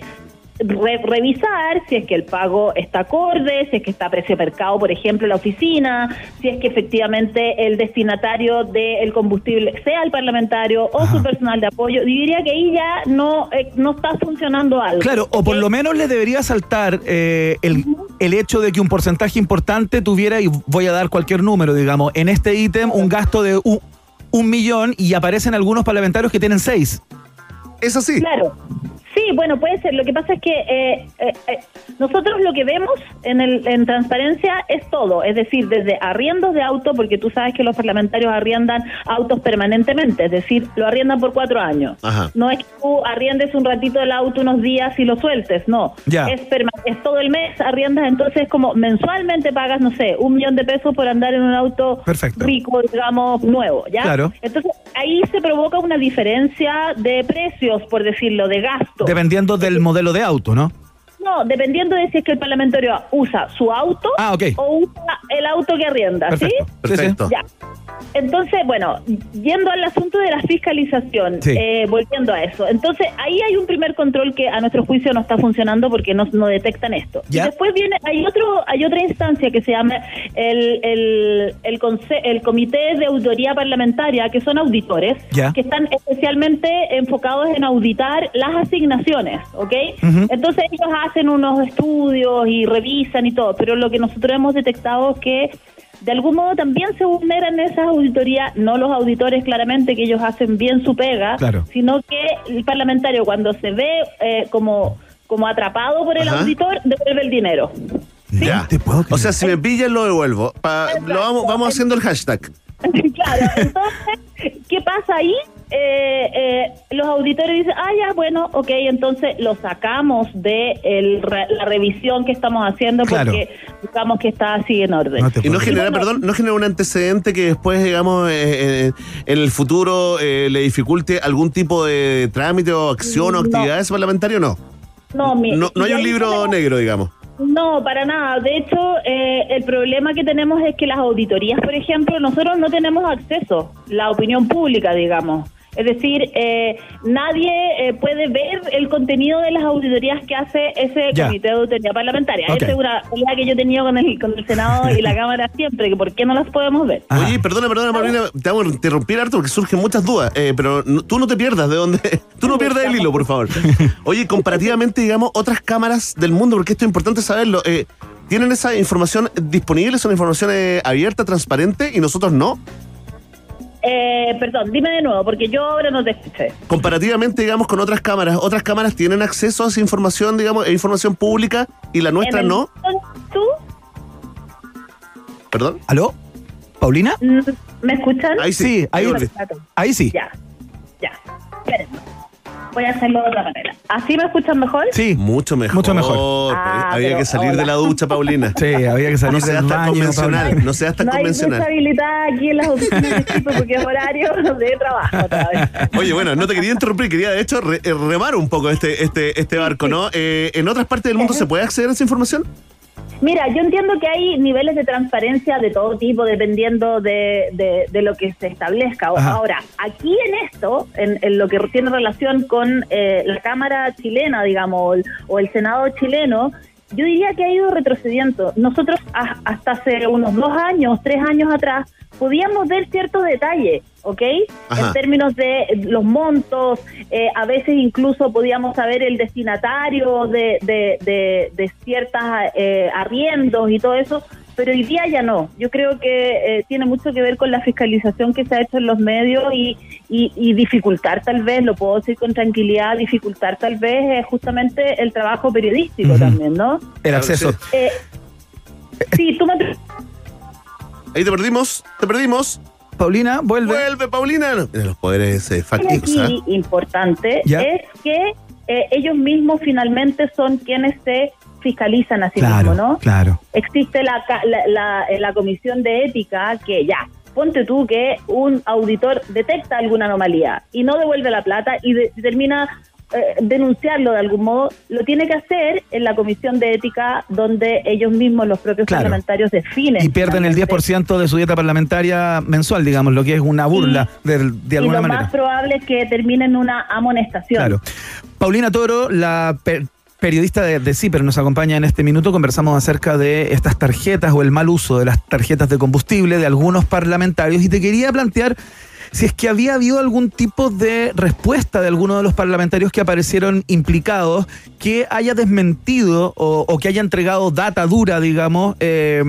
re- revisar si es que el pago está acorde, si es que está a precio de mercado, por ejemplo, la oficina, si es que efectivamente el destinatario del combustible sea el parlamentario o su personal de apoyo. Diría que ahí ya no, eh, no está funcionando algo. Claro, o por lo menos le debería saltar eh, el, el hecho de que un porcentaje importante tuviera, y voy a dar cualquier número, digamos, en este ítem un gasto de un, un millón y aparecen algunos parlamentarios que tienen seis. Es así. Claro. Sí, bueno, puede ser. Lo que pasa es que eh, eh, eh, nosotros lo que vemos en, el, en transparencia es todo, es decir, desde arriendos de auto, porque tú sabes que los parlamentarios arriendan autos permanentemente, es decir, lo arriendan por cuatro años. Ajá. No es que tú arriendes un ratito el auto unos días y lo sueltes, no. Ya. Es, perma- es todo el mes arriendas, entonces como mensualmente pagas, no sé, un millón de pesos por andar en un auto Perfecto. rico, digamos, nuevo, ¿ya? Claro. Entonces ahí se provoca una diferencia de precios, por decirlo, de gasto. Dependiendo del modelo de auto, ¿no? No, dependiendo de si es que el parlamentario usa su auto Ah, o usa el auto que arrienda, Perfecto. ¿sí? Perfecto. Ya. Entonces, bueno, yendo al asunto de la fiscalización, Sí. eh, volviendo a eso, entonces ahí hay un primer control que a nuestro juicio no está funcionando porque no, no detectan esto. Ya. Y después viene, hay otro, hay otra instancia que se llama el, el, el, conse- el Comité de Auditoría Parlamentaria, que son auditores, Ya. que están especialmente enfocados en auditar las asignaciones, ¿ok? Entonces ellos hacen unos estudios y revisan y todo, pero lo que nosotros hemos detectado es que de algún modo también se vulneran esas auditorías, no los auditores claramente que ellos hacen bien su pega, Claro. sino que el parlamentario cuando se ve eh, como, como atrapado por el Ajá. auditor, devuelve el dinero. Ya. te puedo creer. O sea, si me pillan, lo devuelvo. Pa- lo vamos, vamos haciendo el hashtag. claro, entonces, ¿qué pasa ahí? Eh, eh, los auditores dicen, ah, ya, bueno, ok, entonces lo sacamos de el la revisión que estamos haciendo Claro. porque buscamos que está así en orden. No Y no genera, bueno- perdón, no genera un antecedente que después, digamos, eh, eh, en el futuro eh, le dificulte algún tipo de trámite o acción o No. actividades parlamentario, no. No, mi- No, no hay un libro tenemos- negro, digamos. No, para nada. De hecho, eh, el problema que tenemos es que las auditorías, por ejemplo, nosotros no tenemos acceso, la opinión pública, digamos. Es decir, eh, nadie eh, puede ver el contenido de las auditorías que hace ese Ya. comité de auditoría parlamentaria. Ok. Esa es una pelea que yo he tenido con el, con el Senado y la Cámara siempre, que por qué no las podemos ver. Oye, perdona, perdona, Paulina, te vamos a interrumpir harto porque surgen muchas dudas, eh, pero no- tú no te pierdas de dónde, tú no pierdas el hilo, por favor. Oye, comparativamente, digamos, otras cámaras del mundo, porque esto es importante saberlo, eh, ¿tienen esa información disponible? ¿Son información eh, abierta, transparente y nosotros no? Eh, perdón, dime de nuevo, porque yo ahora no te escuché. Comparativamente, digamos, con otras cámaras, ¿otras cámaras tienen acceso a esa información, digamos, e información pública y la nuestra En el- no? ¿Tú ¿Perdón? ¿Aló? ¿Paulina? mm, me escuchan? Ahí sí, ahí sí. Ya, ya. Espérenme. Voy a hacerlo de otra manera. ¿Así me escuchan mejor? Sí. Mucho mejor. Mucho mejor. Ah, Había pero que salir hola. de la ducha, Paulina. Sí, había que salir No del baño, convencional, Paulina. no seas tan no hay convencional. mucha habilidad aquí en las oficinas porque es horario de trabajo otra vez. Oye, bueno, no te quería interrumpir, quería de hecho re- eh, remar un poco este, este, este barco, ¿no? Eh, ¿En otras partes del mundo se puede acceder a esa información? Mira, yo entiendo que hay niveles de transparencia de todo tipo dependiendo de, de- de lo que se establezca. Ajá. Ahora, aquí en esto, en, en lo que tiene relación con eh, la Cámara chilena, digamos, o el, o el Senado chileno, yo diría que ha ido retrocediendo. Nosotros a- hasta hace unos dos años, tres años atrás, podíamos ver ciertos detalles, ¿ok? Ajá. En términos de los montos, eh, a veces incluso podíamos saber el destinatario de, de, de, de ciertas eh, arriendos y todo eso, pero hoy día ya no. Yo creo que eh, tiene mucho que ver con la fiscalización que se ha hecho en los medios y, y, y dificultar tal vez, lo puedo decir con tranquilidad, dificultar tal vez eh, justamente el trabajo periodístico también, ¿no? El acceso. sí. Eh, sí, tú me... Ahí te perdimos, te perdimos. Paulina, vuelve. Vuelve, Paulina. Mira, los poderes eh, factics, ¿ah? aquí importante Ya. es que eh, ellos mismos finalmente son quienes se fiscalizan a sí Claro, mismos, ¿no? claro. Existe la, la, la- la comisión de ética que ya, ponte tú que un auditor detecta alguna anomalía y no devuelve la plata y determina eh, denunciarlo de algún modo, lo tiene que hacer en la comisión de ética donde ellos mismos, los propios Claro. parlamentarios, definen. Y pierden el finalmente 10% de su dieta parlamentaria mensual, digamos, lo que es una burla de, de y alguna lo manera. más probable es que termine en una amonestación. Claro. Paulina Toro, la periodista de, de CIPER, nos acompaña en este minuto. Conversamos acerca de estas tarjetas o el mal uso de las tarjetas de combustible de algunos parlamentarios y te quería plantear si es que había habido algún tipo de respuesta de alguno de los parlamentarios que aparecieron implicados que haya desmentido o, que haya entregado data dura, digamos, eh,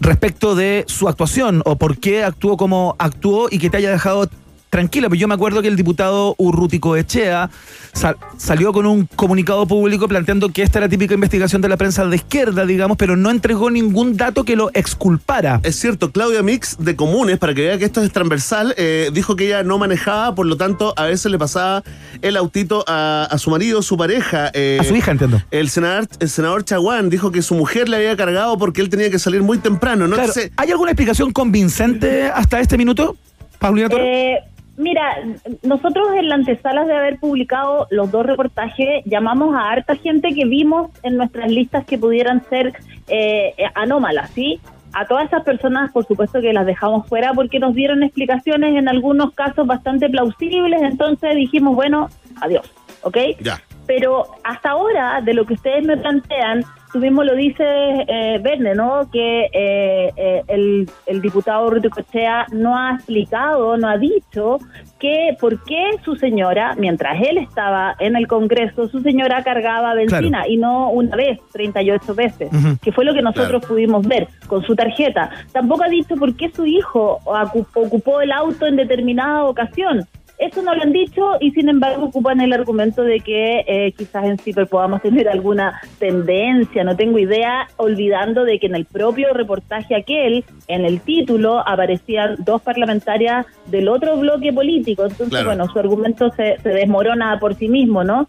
respecto de su actuación o por qué actuó como actuó y que te haya dejado tranquila, pero yo me acuerdo que el diputado Urrutico Echea sal- salió con un comunicado público planteando que esta era típica investigación de la prensa de izquierda, digamos, pero no entregó ningún dato que lo exculpara. Es cierto, Claudia Mix de Comunes, para que vea que esto es transversal, eh, dijo que ella no manejaba, por lo tanto, a veces le pasaba el autito a, a su marido, su pareja. eh, A su hija, entiendo. El senador, el senador Chaguán dijo que su mujer le había cargado porque él tenía que salir muy temprano, ¿no? Claro, Entonces, ¿Hay alguna explicación convincente hasta este minuto, Paulina Toro? Eh, mira, nosotros en la antesala de haber publicado los dos reportajes, llamamos a harta gente que vimos en nuestras listas que pudieran ser eh, anómalas, ¿sí? A todas esas personas, por supuesto que las dejamos fuera porque nos dieron explicaciones en algunos casos bastante plausibles, entonces dijimos, bueno, adiós, ¿ok? ya. Pero hasta ahora, de lo que ustedes me plantean, tú mismo lo dices, eh, Verne, ¿no? Que eh, eh, el, el diputado Ruti Cochea no ha explicado, no ha dicho que por qué su señora, mientras él estaba en el Congreso, su señora cargaba benzina Claro. y no una vez, 38 veces, Ujú. que fue lo que nosotros Claro. pudimos ver con su tarjeta. Tampoco ha dicho por qué su hijo ocu- ocupó el auto en determinada ocasión. Eso no lo han dicho y sin embargo ocupan el argumento de que eh, quizás en CIPER podamos tener alguna tendencia, no tengo idea, olvidando de que en el propio reportaje aquel, en el título, aparecían dos parlamentarias del otro bloque político. Entonces, Claro. bueno, su argumento se, se desmorona por sí mismo, ¿no?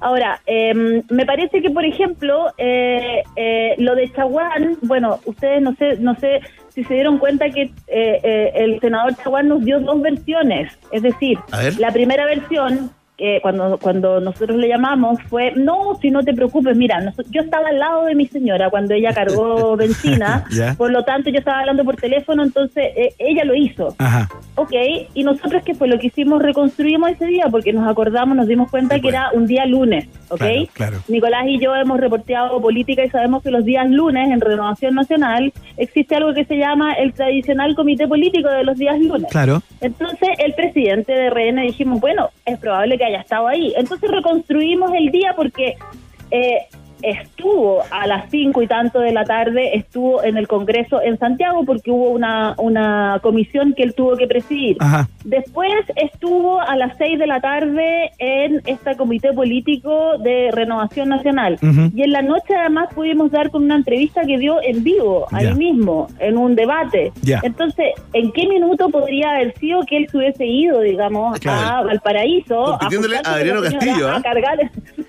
Ahora, eh, me parece que, por ejemplo, eh, eh, lo de Chaguán, bueno, ustedes no sé, no sé si se dieron cuenta que eh, eh, el senador Chaguán nos dio dos versiones. Es decir, la primera versión que cuando, cuando nosotros le llamamos fue, no, si no te preocupes, mira, nos- yo estaba al lado de mi señora cuando ella cargó benzina, por lo tanto yo estaba hablando por teléfono, entonces eh, ella lo hizo. Ajá. Ok, y nosotros que fue lo que hicimos, reconstruimos ese día porque nos acordamos, nos dimos cuenta que era un día lunes, ¿ok? Claro, claro. Nicolás y yo hemos reporteado política y sabemos que los días lunes en Renovación Nacional existe algo que se llama el tradicional comité político de los días lunes. Claro. Entonces el presidente de RN dijimos, bueno, es probable que haya estado ahí. Entonces reconstruimos el día porque eh, estuvo a las cinco y tanto de la tarde, estuvo en el Congreso en Santiago porque hubo una, una comisión que él tuvo que presidir. Ajá. Después estuvo a las 6 de la tarde en este comité político de Renovación Nacional. Y en la noche además pudimos dar con una entrevista que dio en vivo, ahí mismo, en un debate. Entonces, ¿en qué minuto podría haber sido que él se hubiese ido, digamos, Claro. a Valparaíso? A Adriano Castillo, ¿ah? A cargar.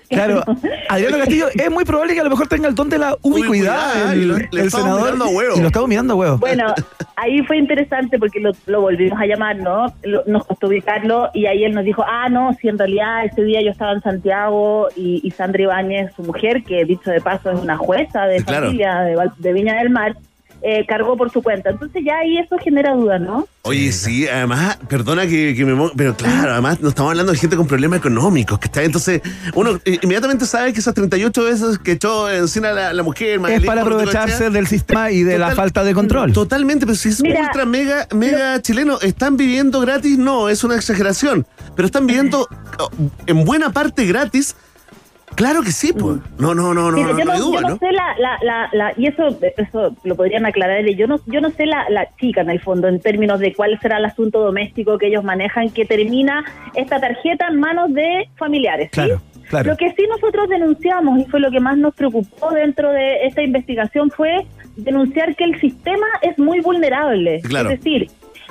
Claro, Adriano Castillo es muy probable que a lo mejor tenga el don de la ubicuidad, el, y lo- le el estamos senador. mirando a huevo. Y lo estamos mirando a huevo. Bueno, ahí fue interesante porque lo, lo volvimos a llamar, ¿no? Lo- nos costó ubicarlo y ahí él nos dijo, ah, no, si en realidad ese día yo estaba en Santiago y, y Sandra Ibáñez, su mujer, que dicho de paso es una jueza de claro. familia de Viña del Mar, eh, cargó por su cuenta. Entonces ya ahí eso genera dudas, ¿no? Oye, sí, además, perdona que, que me... Pero claro, además nos estamos hablando de gente con problemas económicos, que está Entonces, uno eh, inmediatamente sabe que esas 38 veces que echó encima la, la mujer... es Magalí, para lo que aprovecharse sea, del sistema y de la falta de control. Totalmente, pero si es Mira, ultra mega, mega chileno, ¿están viviendo gratis? No, es una exageración. Pero están viviendo en buena parte gratis. Claro que sí, pues. No, no, no, no, no, yo no hay no, duda, yo no ¿no? sé la, la, la, la- y eso, eso lo podrían aclarar ellos. Yo no, yo no sé la, la chica en el fondo en términos de cuál será el asunto doméstico que ellos manejan que termina esta tarjeta en manos de familiares. ¿sí? Claro, claro. Lo que sí nosotros denunciamos y fue lo que más nos preocupó dentro de esta investigación fue denunciar que el sistema es muy vulnerable. Claro. Es decir,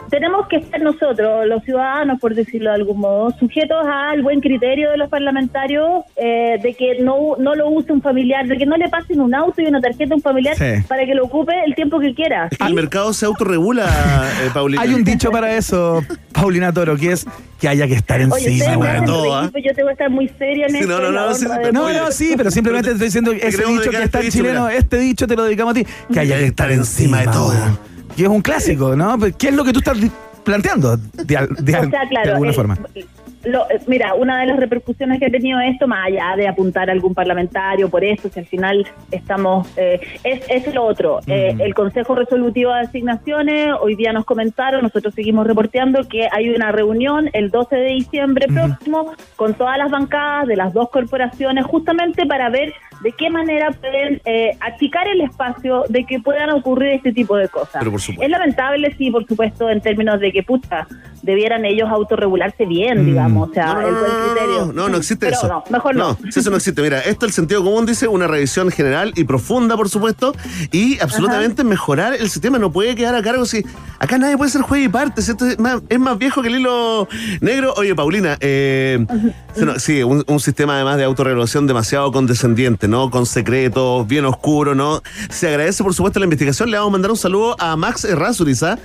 tenemos que ser nosotros, los ciudadanos, por decirlo de algún modo, sujetos al buen criterio de los parlamentarios eh, de que no, no lo use un familiar, de que no le pasen un auto y una tarjeta a un familiar Sí. para que lo ocupe el tiempo que quiera. Que el mercado se autorregula, eh, Paulina. Hay un dicho para eso, Paulina Toro, que es que haya que estar Oye, encima. bueno, todo, pues yo tengo que estar muy seria en Sí, esto. no, no, no, sí, No, no, sí, pero simplemente estoy diciendo que ese dicho que está en dicho, chileno, mira. este dicho te lo dedicamos a ti, que haya que estar encima de todo. Que es un clásico, ¿no? ¿Qué es lo que tú estás planteando de, al- de al- O sea, de claro, alguna el- forma? Lo- eh, mira, una de las repercusiones que ha tenido esto, más allá de apuntar a algún parlamentario por esto, si al final estamos, eh, es, es lo otro. Eh, Mm. el Consejo Resolutivo de Asignaciones, hoy día nos comentaron, nosotros seguimos reporteando que hay una reunión el 12 de diciembre próximo con todas las bancadas de las dos corporaciones, justamente para ver de qué manera pueden eh, achicar el espacio de que puedan ocurrir este tipo de cosas. Pero por supuesto. Es lamentable, sí, por supuesto, en términos de que, puta, debieran ellos autorregularse bien, Mm. digamos, o sea, No, no, el no, buen no, criterio. no, no, no existe Pero eso. no, mejor no. si eso no existe. Mira, esto el sentido común dice una revisión general y profunda, por supuesto, y absolutamente mejorar el sistema. No puede quedar a cargo si acá nadie puede ser juez y parte. si esto es, más, es más viejo que el hilo negro. Oye, Paulina, eh, sí, no, un, un sistema además de autorregulación demasiado condescendiente, ¿no? Con secretos, bien oscuro, ¿no? Se agradece, por supuesto, la investigación. Le vamos a mandar un saludo a Max Errázuriz, ¿ah?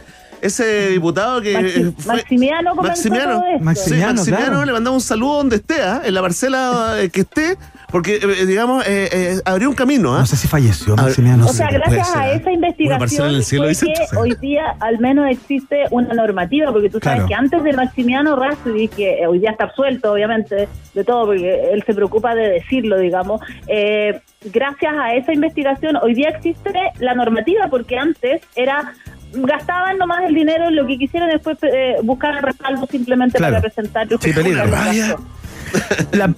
Ese diputado que Maxi- eh, fue- Maximiano Maximiano, todo esto. Sí, Maximiano, Maximiano, claro. le mandamos un saludo donde esté, ¿ah? en la parcela eh, que esté, porque, eh, digamos, eh, eh, abrió un camino. ¿ah? No sé si falleció, Maximiano. O sea, gracias ser, a ¿eh? esa investigación en el cielo, fue dicen, que hoy día al menos existe una normativa, porque tú sabes Claro. que antes de Maximiano Rhapsody, que hoy día está absuelto, obviamente, de todo, porque él se preocupa de decirlo, digamos, eh, gracias a esa investigación hoy día existe la normativa, porque antes era gastaban nomás el dinero en lo que quisieran después eh, buscar respaldo simplemente Claro. para presentar Sí, peligro. Vaya.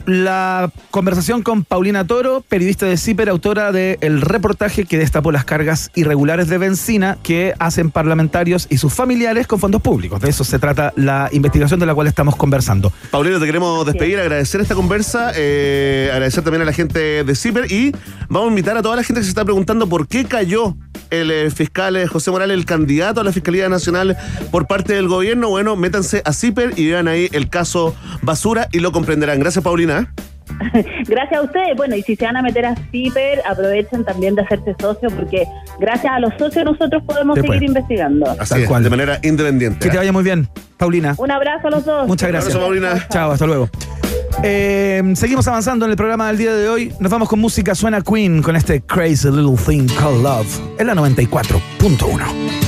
La, conversación con Paulina Toro, periodista de CIPER, autora del reportaje que destapó las cargas irregulares de benzina que hacen parlamentarios y sus familiares con fondos públicos. De eso se trata la investigación de la cual estamos conversando. Paulino, te queremos despedir, agradecer esta conversa, eh, agradecer también a la gente de CIPER y vamos a invitar a toda la gente que se está preguntando por qué cayó el eh, fiscal eh, José Morales, el candidato a la Fiscalía Nacional por parte del gobierno. Bueno, métanse a CIPER y vean ahí el caso Basura y lo comprenderán. Gracias, Paulina. Gracias a ustedes. Bueno, y si se van a meter a CIPER, aprovechen también de hacerse socios, porque gracias a los socios nosotros podemos seguir investigando. Así es, cual. de manera independiente. Que te vaya muy bien, Paulina. Un abrazo a los dos. Muchas gracias. abrazo, Paulina. Chao, hasta luego. Eh, seguimos avanzando en el programa del día de hoy. Nos vamos con música. Suena Queen con este Crazy Little Thing Called Love. En la 94.1.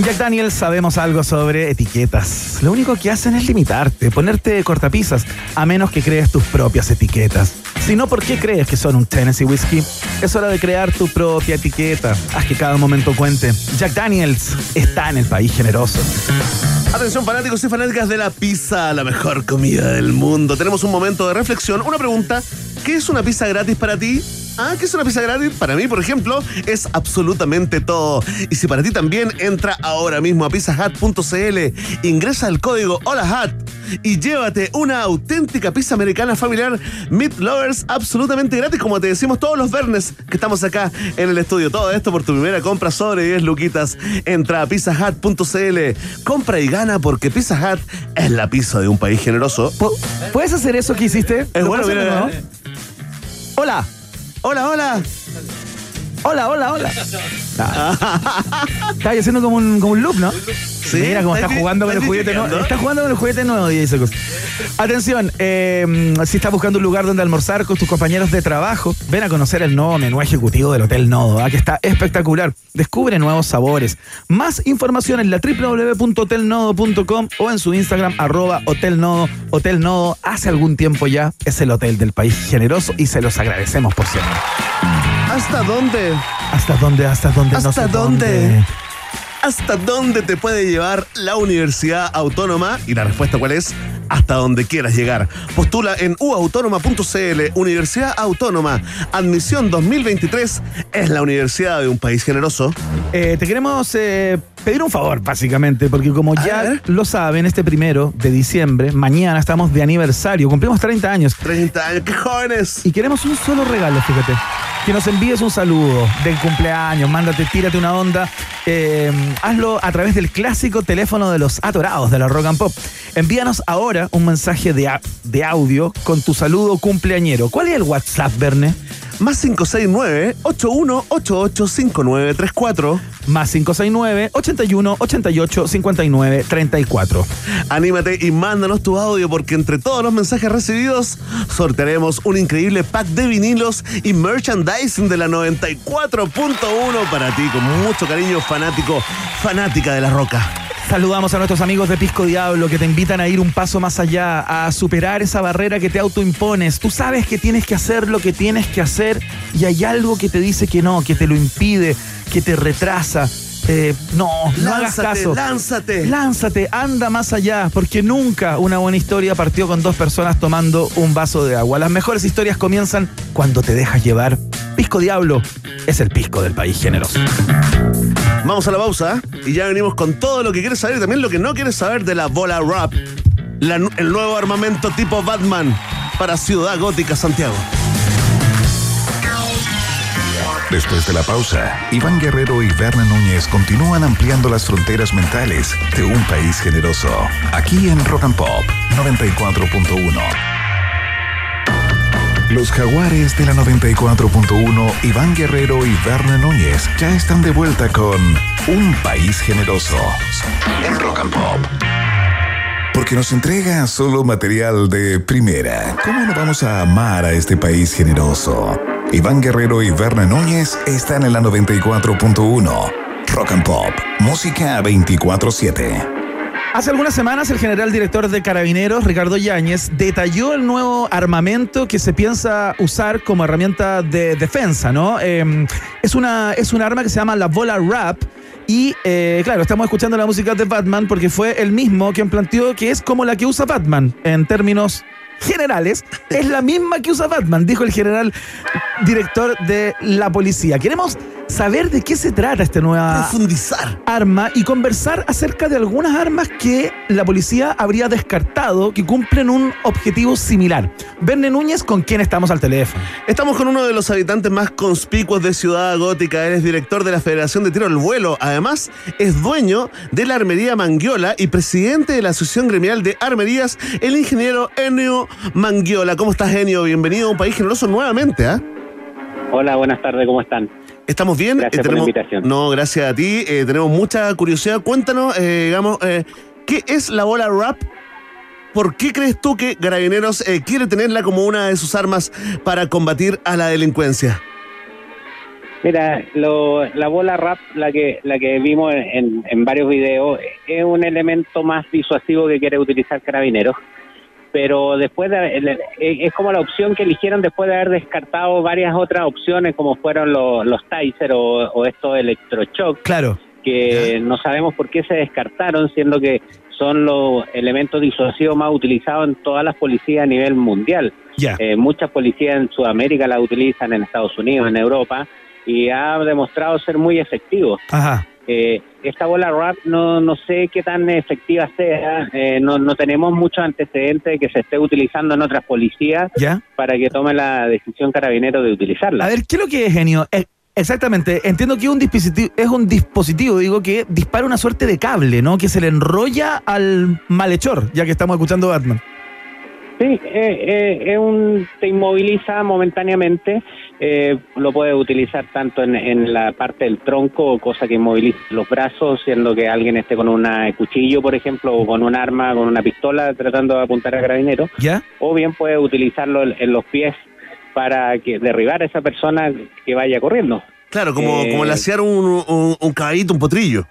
En Jack Daniels sabemos algo sobre etiquetas. Lo único que hacen es limitarte, ponerte cortapisas, a menos que crees tus propias etiquetas. Si no, ¿por qué crees que son un Tennessee Whiskey? Es hora de crear tu propia etiqueta. Haz que cada momento cuente. Jack Daniels está en el país generoso. Atención fanáticos y fanáticas de la pizza, la mejor comida del mundo. Tenemos un momento de reflexión, una pregunta. ¿Qué es una pizza gratis para ti? Ah, ¿qué es una pizza gratis? Para mí, por ejemplo, es absolutamente todo. Y si para ti también, entra ahora mismo a pizzahat.cl, ingresa el código HOLAHAT y llévate una auténtica pizza americana familiar Meat Lovers absolutamente gratis, como te decimos todos los viernes que estamos acá en el estudio. Todo esto por tu primera compra sobre 10 luquitas. Entra a pizzahat.cl, compra y gana porque Pizza Hut es la pizza de un país generoso. ¿Puedes hacer eso que hiciste? Es ¿Lo bueno, mira, de nuevo? Hola. Hola, hola. Hola, hola, hola. Ah. Estaba haciendo como un, como un loop, ¿no? Sí, Mira cómo está ¿estás jugando con el juguete nuevo. Está jugando con el juguete nuevo, Secos. Atención, eh, si estás buscando un lugar donde almorzar con tus compañeros de trabajo, ven a conocer el nuevo menú ejecutivo del Hotel Nodo, que está espectacular. Descubre nuevos sabores. Más información en la www.hotelnodo.com o en su Instagram, arroba Hotel Nodo. Hotel Nodo, hace algún tiempo ya, es el hotel del país generoso y se los agradecemos por siempre. ¿Hasta dónde? ¿Hasta dónde? ¿Hasta dónde? No ¿Hasta dónde? ¿Hasta dónde te puede llevar la Universidad Autónoma? Y la respuesta cuál es, hasta donde quieras llegar. Postula en uautónoma.cl, Universidad Autónoma, admisión 2023, es la universidad de un país generoso. Eh, te queremos eh, pedir un favor, básicamente, porque como A ya ver. lo saben, este primero de diciembre, mañana estamos de aniversario, cumplimos 30 años 30 años, qué jóvenes. y queremos un solo regalo, fíjate. Que nos envíes un saludo del cumpleaños, mándate, tírate una onda. eh, hazlo a través del clásico teléfono de los atorados de la Rock and Pop. Envíanos ahora un mensaje de, de audio con tu saludo cumpleañero. ¿Cuál es el WhatsApp, Verne? Más 569-8188-5934. Más 569 81 88 59 34. Anímate y mándanos tu audio porque entre todos los mensajes recibidos sortearemos un increíble pack de vinilos y merchandising de la 94.1 para ti con mucho cariño fanático, fanática de la roca. Saludamos a nuestros amigos de Pisco Diablo que te invitan a ir un paso más allá, a superar esa barrera que te autoimpones. Tú sabes que tienes que hacer lo que tienes que hacer y hay algo que te dice que no, que te lo impide, que te retrasa. Eh, no, no hagas Lánzate, caso. lánzate. Lánzate, anda más allá, porque nunca una buena historia partió con dos personas tomando un vaso de agua. Las mejores historias comienzan cuando te dejas llevar. Pisco Diablo es el pisco del país generoso. Vamos a la pausa y ya venimos con todo lo que quieres saber y también lo que no quieres saber de la bola rap, el nuevo armamento tipo Batman para Ciudad Gótica Santiago. Después de la pausa, Iván Guerrero y Berna Núñez continúan ampliando las fronteras mentales de un país generoso. Aquí en Rock and Pop 94.1. Los jaguares de la 94.1, Iván Guerrero y Berna Núñez ya están de vuelta con Un País Generoso en Rock and Pop. Porque nos entrega solo material de primera. ¿Cómo no vamos a amar a este país generoso? Iván Guerrero y Berna Núñez están en la 94.1. Rock and Pop. Música 24-7. Hace algunas semanas el general director de Carabineros, Ricardo Yáñez, detalló el nuevo armamento que se piensa usar como herramienta de defensa, ¿no? Eh, es, una, es un arma que se llama la bola rap. Y eh, claro, estamos escuchando la música de Batman porque fue el mismo quien planteó que es como la que usa Batman en términos generales. Es la misma que usa Batman, dijo el general director de la policía. Queremos saber de qué se trata esta nueva Profundizar. arma y conversar acerca de algunas armas que la policía habría descartado que cumplen un objetivo similar. Verne Núñez, ¿con quién estamos al teléfono? Estamos con uno de los habitantes más conspicuos de Ciudad Gótica. Él es director de la Federación de Tiro al Vuelo. Además, es dueño de la Armería Manguiola y presidente de la Asociación Gremial de Armerías, el ingeniero Enio Manguiola. ¿Cómo estás, Enio? Bienvenido a un país generoso nuevamente, ¿ah? Hola, buenas tardes, ¿cómo están? ¿Estamos bien? Gracias por la invitación. No, gracias a ti. Eh, tenemos mucha curiosidad. Cuéntanos, eh, digamos, eh, ¿qué es la bola rap? ¿Por qué crees tú que Carabineros eh, quiere tenerla como una de sus armas para combatir a la delincuencia? Mira, lo- la bola rap, la que la que vimos en, en varios videos, es un elemento más disuasivo que quiere utilizar Carabineros. Pero después de, el- es como la opción que eligieron después de haber descartado varias otras opciones, como fueron los, los o, o estos electroshock, Claro. que no sabemos por qué se descartaron, siendo que son los elementos disuasivos más utilizados en todas las policías a nivel mundial. Ya. Eh, muchas policías en Sudamérica la utilizan, en Estados Unidos, en Europa, y ha demostrado ser muy efectivo. Ajá. Eh, esta bola rap no, no sé qué tan efectiva sea, eh, no, no tenemos muchos antecedentes de que se esté utilizando en otras policías ¿Ya? para que tome la decisión carabinero de utilizarla. A ver, ¿qué es lo que es genio? Eh, exactamente, entiendo que es un dispositivo, es un dispositivo, digo, que dispara una suerte de cable, ¿no? Que se le enrolla al malhechor, ya que estamos escuchando Batman. Sí, eh, eh, es un, te inmoviliza momentáneamente, eh, lo puedes utilizar tanto en, en la parte del tronco, cosa que inmoviliza los brazos, siendo que alguien esté con un cuchillo, por ejemplo, o con un arma, con una pistola, tratando de apuntar a carabinero, ¿Ya? o bien puedes utilizarlo en, en los pies para que derribar a esa persona que vaya corriendo. Claro, como, Eh, como el hacer un, un, un caballito, un potrillo.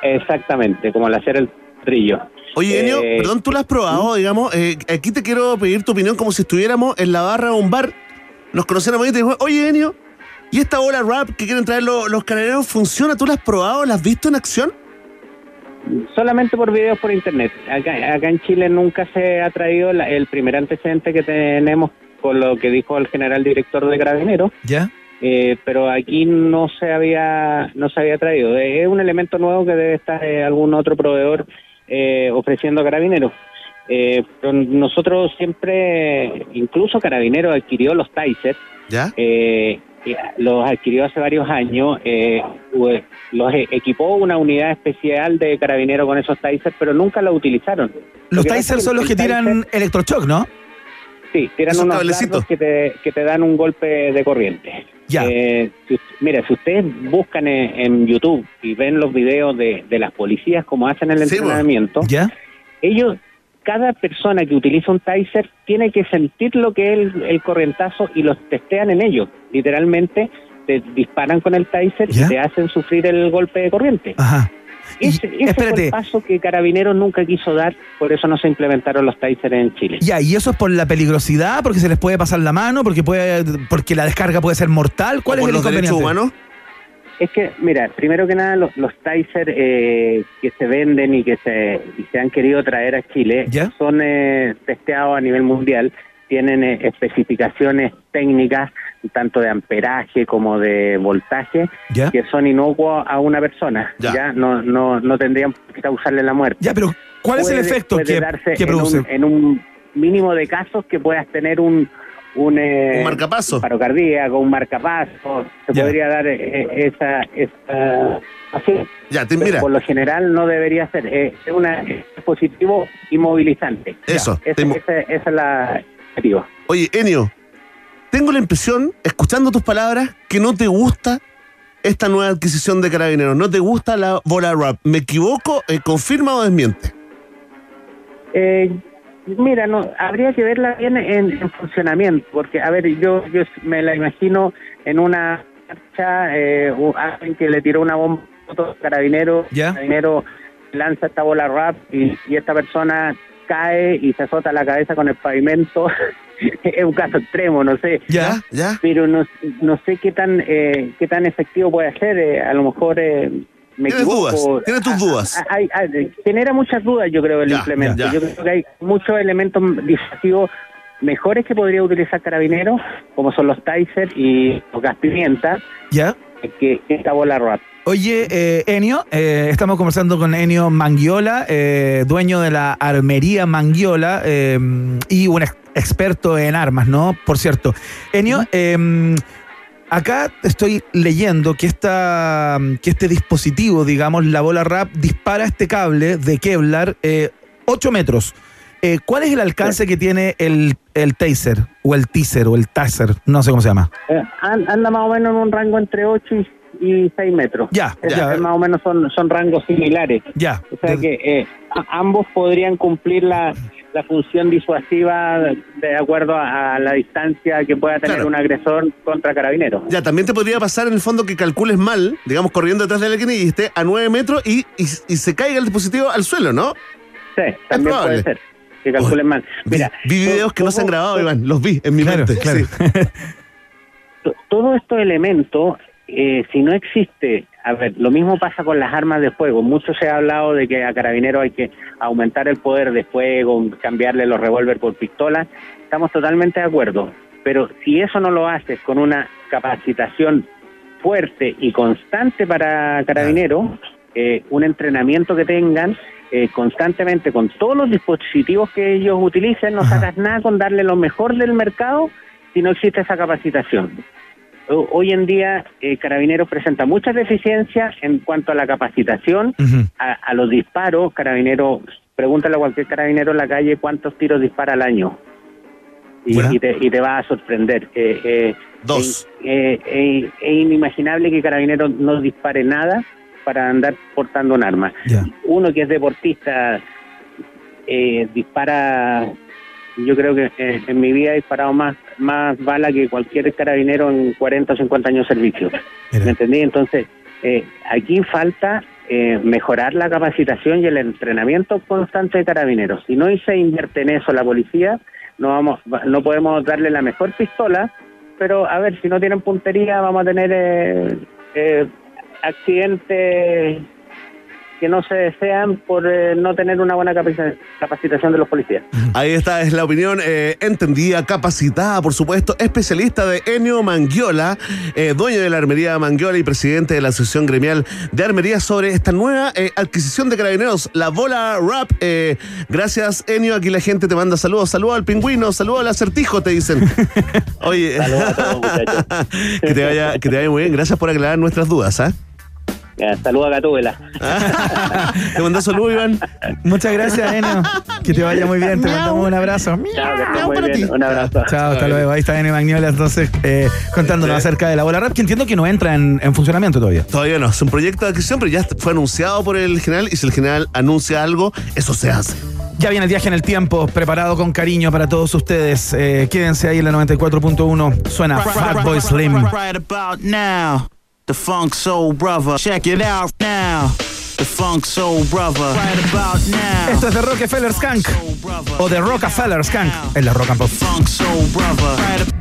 Exactamente, como el hacer el trillo. Oye, Enio, Eh, perdón, tú lo has probado, digamos. eh, aquí te quiero pedir tu opinión como si estuviéramos en la barra de un bar. Nos conociéramos y te digo, oye, Enio, ¿y esta bola rap que quieren traer los, los carabineros funciona? ¿Tú la has probado? ¿La has visto en acción? Solamente por videos por internet. Acá, acá en Chile nunca se ha traído la- el primer antecedente que tenemos con lo que dijo el general director de Carabineros, ¿Ya? eh, pero aquí no se había no se había traído. Es un elemento nuevo que debe estar eh, algún otro proveedor eh, ofreciendo a Carabineros. Eh, pero nosotros siempre, incluso Carabineros adquirió los Taser, ¿Ya? eh, los adquirió hace varios años, eh, ue- los e- equipó una unidad especial de carabinero con esos tasers, pero nunca lo utilizaron. Lo Los es son los que tiran electroshock, ¿no? Sí, tiran Esos unos que te, que te dan un golpe de corriente. Ya. Eh, si mira, si ustedes buscan en, en YouTube y ven los videos de, de las policías como hacen el Sí, bo. entrenamiento, ¿Ya? ellos, cada persona que utiliza un taser tiene que sentir lo que es el, el corrientazo y los testean en ellos. Literalmente te disparan con el taser ¿Ya? y te hacen sufrir el golpe de corriente. Ajá. Ese, ese fue el paso que Carabineros nunca quiso dar, por eso no se implementaron los tasers en Chile. ya, y eso es por la peligrosidad, porque se les puede pasar la mano, porque puede, porque la descarga puede ser mortal. ¿Cuál ¿O es por el los derechos inconveniente? humanos? Es que, mira, primero que nada, los, los Taser eh, que se venden y que se, y se han querido traer a Chile ¿Ya? son eh, testeados a nivel mundial, tienen eh, especificaciones técnicas, tanto de amperaje como de voltaje, ¿Ya? que son inocuos a una persona. Ya. Ya, no, no, no tendrían que causarle la muerte. Ya, pero ¿cuál es el efecto puede que, darse que en produce? un- En un, mínimo de casos que puedas tener un un, eh, Un marcapaso. paro cardíaco, un marcapaso, se Ya. podría dar eh, esa, esa así. Ya, te, mira, por lo general no debería ser, eh, es un dispositivo inmovilizante. eso. Esa, te- esa- esa es la. Oye, Enio, tengo la impresión, escuchando tus palabras, que no te gusta esta nueva adquisición de carabineros. No te gusta la bola rap. ¿Me equivoco? Eh, ¿Confirma o desmiente? Eh, mira, no, habría que verla bien en, en funcionamiento, porque, a ver, yo, yo me la imagino en una marcha, eh, alguien que le tiró una bomba a otro carabinero, ¿Ya? carabinero lanza esta bola rap y, y esta persona cae y se azota la cabeza con el pavimento. es un caso extremo, no sé. ¿Ya? ¿Ya? Pero no, no sé qué tan eh, qué tan efectivo puede ser. eh, a lo mejor eh, me Tienes equivoco. dudas, tienes tus Ah, dudas. ah, hay- hay- genera muchas dudas, yo creo, el Ya, implemento. ya, ya. Yo creo que hay muchos elementos disuasivos mejores que podría utilizar Carabineros, como son los Taser y los gas pimienta, ¿Ya? que, que esta bola rap. Oye, eh, Enio, eh, estamos conversando con Enio Manguiola, eh, dueño de la armería Manguiola eh, y un ex- experto en armas, ¿no? Por cierto. Enio, eh, acá estoy leyendo que, esta, que este dispositivo, digamos, la bola RAP, dispara este cable de Kevlar eh, 8 metros. ¿Cuál es el alcance que tiene el, el taser o el teaser o el taser? No sé cómo se llama. An- anda más o menos en un rango entre 8 y, y 6 metros. Ya, Es- ya. más o menos son, son rangos similares. Ya. O sea que eh, ambos podrían cumplir la, la función disuasiva de, acuerdo a, a la distancia que pueda tener Claro. un agresor contra carabineros. Ya, también te podría pasar en el fondo que calcules mal, digamos, corriendo detrás de alguien y esté a 9 metros y, y, y se caiga el dispositivo al suelo, ¿no? Sí, también puede ser. Que calculen mal. Mira, Vi videos que no se han grabado, Iván, los vi en mi Claro, mente. claro. sí. to- todos estos elementos, eh, si no existe, a ver, lo mismo pasa con las armas de fuego. Mucho se ha hablado de que a carabineros hay que aumentar el poder de fuego, cambiarle los revólver por pistolas. Estamos totalmente de acuerdo. Pero si eso no lo haces con una capacitación fuerte y constante para carabineros, eh, un entrenamiento que tengan eh, constantemente con todos los dispositivos que ellos utilicen, no sacas nada con darle lo mejor del mercado si no existe esa capacitación. Hoy en día, eh, Carabineros presenta muchas deficiencias en cuanto a la capacitación, a, a los disparos. Carabineros, pregúntale a cualquier carabinero en la calle cuántos tiros dispara al año. Y, te, y te va a sorprender. Eh, eh, Dos. eh, es inimaginable que Carabineros no dispare nada para andar portando un arma. Uno que es deportista eh, dispara, yo creo que eh, en mi vida he disparado más, más bala que cualquier carabinero en 40 o 50 años de servicio. Mira. ¿Me entendí? Entonces, eh, aquí falta eh, mejorar la capacitación y el entrenamiento constante de carabineros. Si no se invierte en eso la policía, no vamos, va- no podemos darle la mejor pistola, pero a ver, si no tienen puntería, vamos a tener eh, eh, accidentes que no se desean por eh, no tener una buena capaci- capacitación de los policías. Ahí está, es la opinión eh, entendida, capacitada, por supuesto, especialista de Enio Manguiola, eh, dueño de la armería Manguiola y presidente de la Asociación Gremial de Armería sobre esta nueva eh, adquisición de carabineros, la bola rap. Eh, gracias, Enio. Aquí la gente te manda saludos. Saludos al pingüino, saludos al acertijo, te dicen. Oye, Saludos a todos, muchachos. que, te vaya, que te vaya muy bien. Gracias por aclarar nuestras dudas. ¿ah? Saludos a Gatúbela. Te mando saludos, Iván. Muchas gracias, Enio. Que te vaya muy bien. Te mandamos un abrazo. Chao, que estén muy bien. Un abrazo. Chao, hasta luego. Ahí está Enio Magnola, entonces, eh, contándonos Sí. acerca de la bola rap, que entiendo que no entra en, en funcionamiento todavía. Todavía no, es un proyecto de adquisición, pero ya fue anunciado por el general y si el general anuncia algo, eso se hace. Ya viene el viaje en el tiempo, preparado con cariño para todos ustedes. Eh, quédense ahí en la 94.1. Suena Fatboy Slim. Right about now, the Funk Soul Brother. Check it out now, the Funk Soul Brother. Right about now, Esto es de Rockefeller Skunk o de Rockefeller Skunk en la Rock and Pop. Funk Soul Brother. Right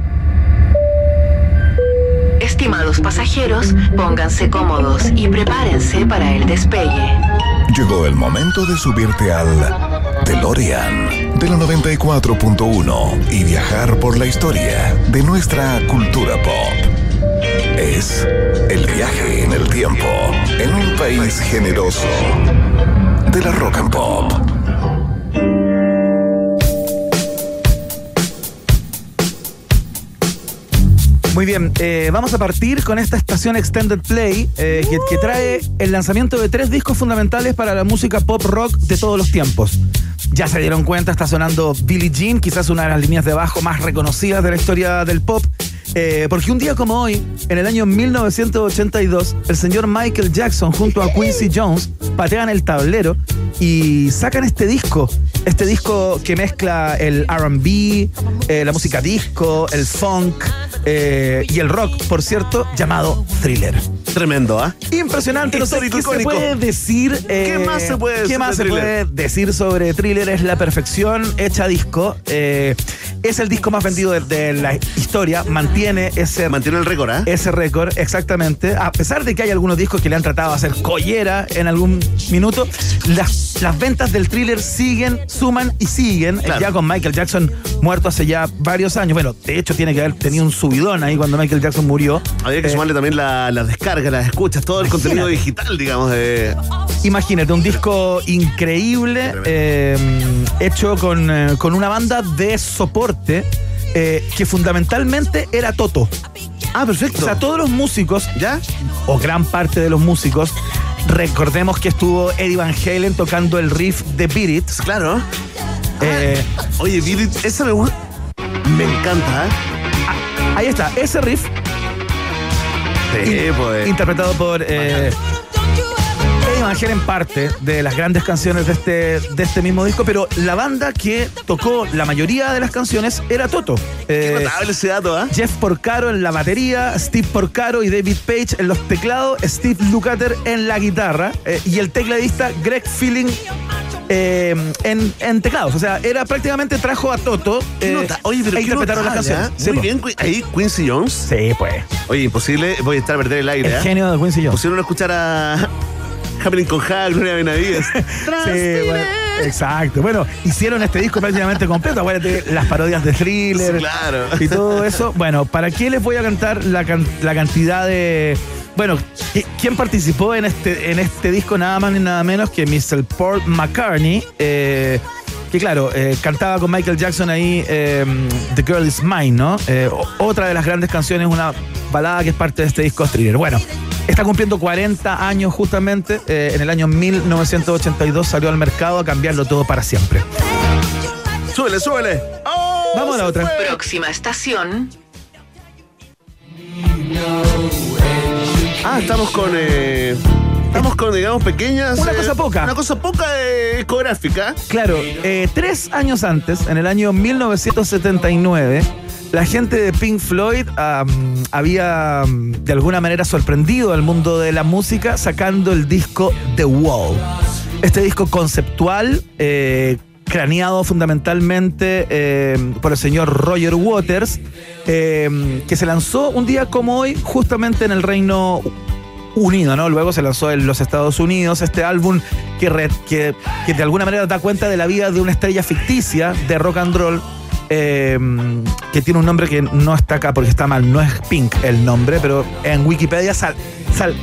Estimados pasajeros, pónganse cómodos y prepárense para el despegue. Llegó el momento de subirte al DeLorean de la 94.1 y viajar por la historia de nuestra cultura pop. Es el viaje en el tiempo en un país generoso de la rock and pop. Muy bien, eh, vamos a partir con esta estación Extended Play eh, que, que trae el lanzamiento de tres discos fundamentales para la música pop rock de todos los tiempos. Ya se dieron cuenta, está sonando Billie Jean, quizás una de las líneas de bajo más reconocidas de la historia del pop. Eh, porque un día como hoy, en el año 1982, el señor Michael Jackson junto a Quincy Jones patean el tablero y sacan este disco. Este disco que mezcla el RB, eh, la música disco, el funk eh, y el rock, por cierto, llamado Thriller. Tremendo, ¿ah? Impresionante, no sé qué se puede decir. eh, ¿Qué más se puede ¿Qué decir más de se Thriller? puede decir sobre Thriller? Es la perfección hecha disco. eh, es el disco más vendido de, de la historia. Mantiene ese, Mantiene el récord, ¿ah? ese récord, exactamente. A pesar de que hay algunos discos que le han tratado de hacer collera en algún minuto, las, las ventas del thriller siguen, suman y siguen. Claro. Ya con Michael Jackson muerto hace ya varios años. Bueno, de hecho tiene que haber tenido un subidón ahí cuando Michael Jackson murió. Había que Eh, sumarle también la, la descarga, las escuchas, todo el contenido digital, digamos, de. Imagínate, un disco increíble, eh, hecho con, eh, con una banda de soporte eh, que fundamentalmente era Toto. Ah, perfecto. O sea, todos los músicos, ¿Ya? o gran parte de los músicos, recordemos que estuvo Eddie Van Halen tocando el riff de Beat It. Claro. Eh, Oye, Beat It, esa me gusta. Me encanta, ¿eh? ahí está, ese riff Sí, pues. interpretado por eh, Halen, parte de las grandes canciones de este, de este mismo disco, pero la banda que tocó la mayoría de las canciones era Toto. Qué Eh, notable ese dato, ¿ah? Jeff Porcaro en la batería, Steve Porcaro y David Page en los teclados, Steve Lukather en la guitarra eh, y el tecladista Greg Feeling eh, en, en teclados. O sea, era prácticamente trajo a Toto eh, nota- Oye, pero e interpretaron las canciones. ¿ah? Sí, Muy bien, ahí Quincy Jones. Sí, pues. Oye, imposible, voy a estar a perder el aire, El ¿ah? genio de Quincy Jones. Pusieron a escuchar a Happening con Gloria Benavides. Sí, bueno, exacto. Bueno, hicieron este disco prácticamente completo. Acuérdate, las parodias de thriller Sí, claro. y todo eso. Bueno, ¿para qué les voy a cantar la, can- la cantidad de. Bueno, ¿qui- ¿quién participó en este, en este disco? Nada más ni nada menos que Mr. Paul McCartney. eh, que claro, eh, cantaba con Michael Jackson ahí eh, The Girl Is Mine, ¿no? Eh, otra de las grandes canciones, una balada que es parte de este disco thriller. Bueno, está cumpliendo 40 años justamente. eh, en el año 1982 salió al mercado a cambiarlo todo para siempre. súbele, súbele. ¡Oh, Vamos a la otra. fue! Próxima estación. Ah, estamos con. Estamos con, digamos, pequeñas. Una eh, cosa poca. Una cosa poca eh, discográfica. Claro, eh, tres años antes, en el año 1979, la gente de Pink Floyd había de alguna manera sorprendido al mundo de la música sacando el disco The Wall. Este disco conceptual, eh, craneado fundamentalmente eh, por el señor Roger Waters, eh, que se lanzó un día como hoy justamente en el Reino Unido, ¿no? Luego se lanzó en los Estados Unidos este álbum que, que, de alguna manera da cuenta de la vida de una estrella ficticia de rock and roll. eh, que tiene un nombre que no está acá porque está mal, no es Pink el nombre, pero en Wikipedia sal- sal-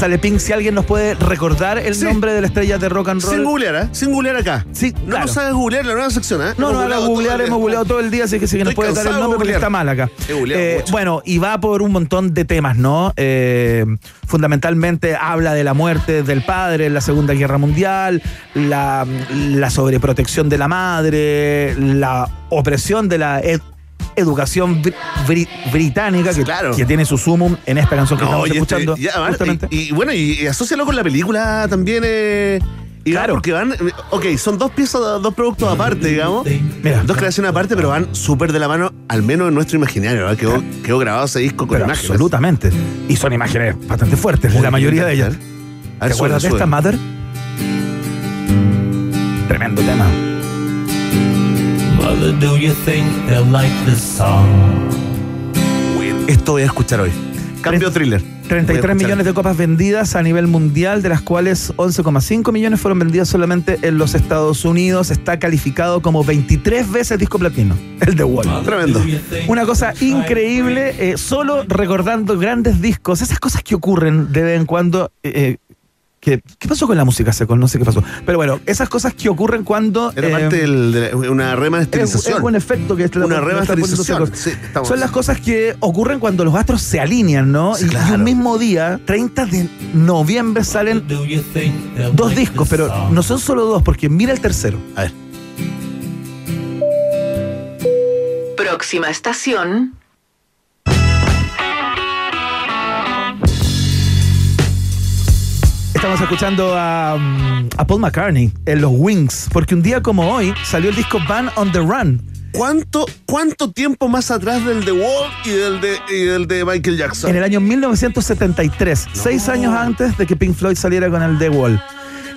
sale Pink. Si alguien nos puede recordar el Sí. nombre de la estrella de rock and roll. Sin googlear, ¿eh? Sin googlear acá. Sí, No claro. nos sabes googlear la nueva sección, ¿eh? No, no, ahora googlear, hemos googleado todo el día, así que si nos Estoy puede dar el nombre porque está mal acá. Eh, bueno, y va por un montón de temas, ¿no? Eh, fundamentalmente habla de la muerte del padre en la Segunda Guerra Mundial, la, la sobreprotección de la madre, la opresión de la educación bri- bri- británica, que, Claro. que tiene su sumum en esta canción que No, estamos y, este- escuchando. y además- justamente. y- y bueno, y, y asócialo con la película también. Eh, y Claro. Porque van. Ok, son dos piezas, dos productos aparte, digamos. Mira. Dos creaciones aparte, pero van súper de la mano, al menos en nuestro imaginario. ¿verdad? Quedó, quedó grabado ese disco con Pero imágenes. absolutamente. Y son imágenes bastante fuertes, Muy la mayoría de ellas. A ver, ¿Te acuerdas de esta. Mother? Tremendo tema. Do you think they'll like this song? Esto voy a escuchar hoy. Cambio thriller. 33 millones de copas vendidas a nivel mundial, de las cuales 11,5 millones fueron vendidas solamente en los Estados Unidos. Está calificado como 23 veces disco platino, el de Wall. Tremendo. Una cosa increíble, eh, solo recordando grandes discos, esas cosas que ocurren de vez en cuando. eh, que- ¿Qué pasó con la música seco? No sé qué pasó. Pero bueno, esas cosas que ocurren cuando. Era eh, parte del- de la- una es, remasterización. es un efecto que está- Una remasterización. Seco. Sí, Son las cosas que ocurren cuando los astros se alinean, ¿no? Sí, Y- Y, claro. un mismo día, 30 de noviembre, salen Do you think they'll dos discos, pero no son solo dos, porque mira el tercero. A ver. Próxima estación. Estamos escuchando a, mm, a Paul McCartney en los Wings, porque un día como hoy salió el disco Band on the Run. ¿Cuánto, ¿Cuánto tiempo más atrás del The Wall y del de, y del de Michael Jackson? En el año 1973, seis años antes de que Pink Floyd saliera con el The Wall.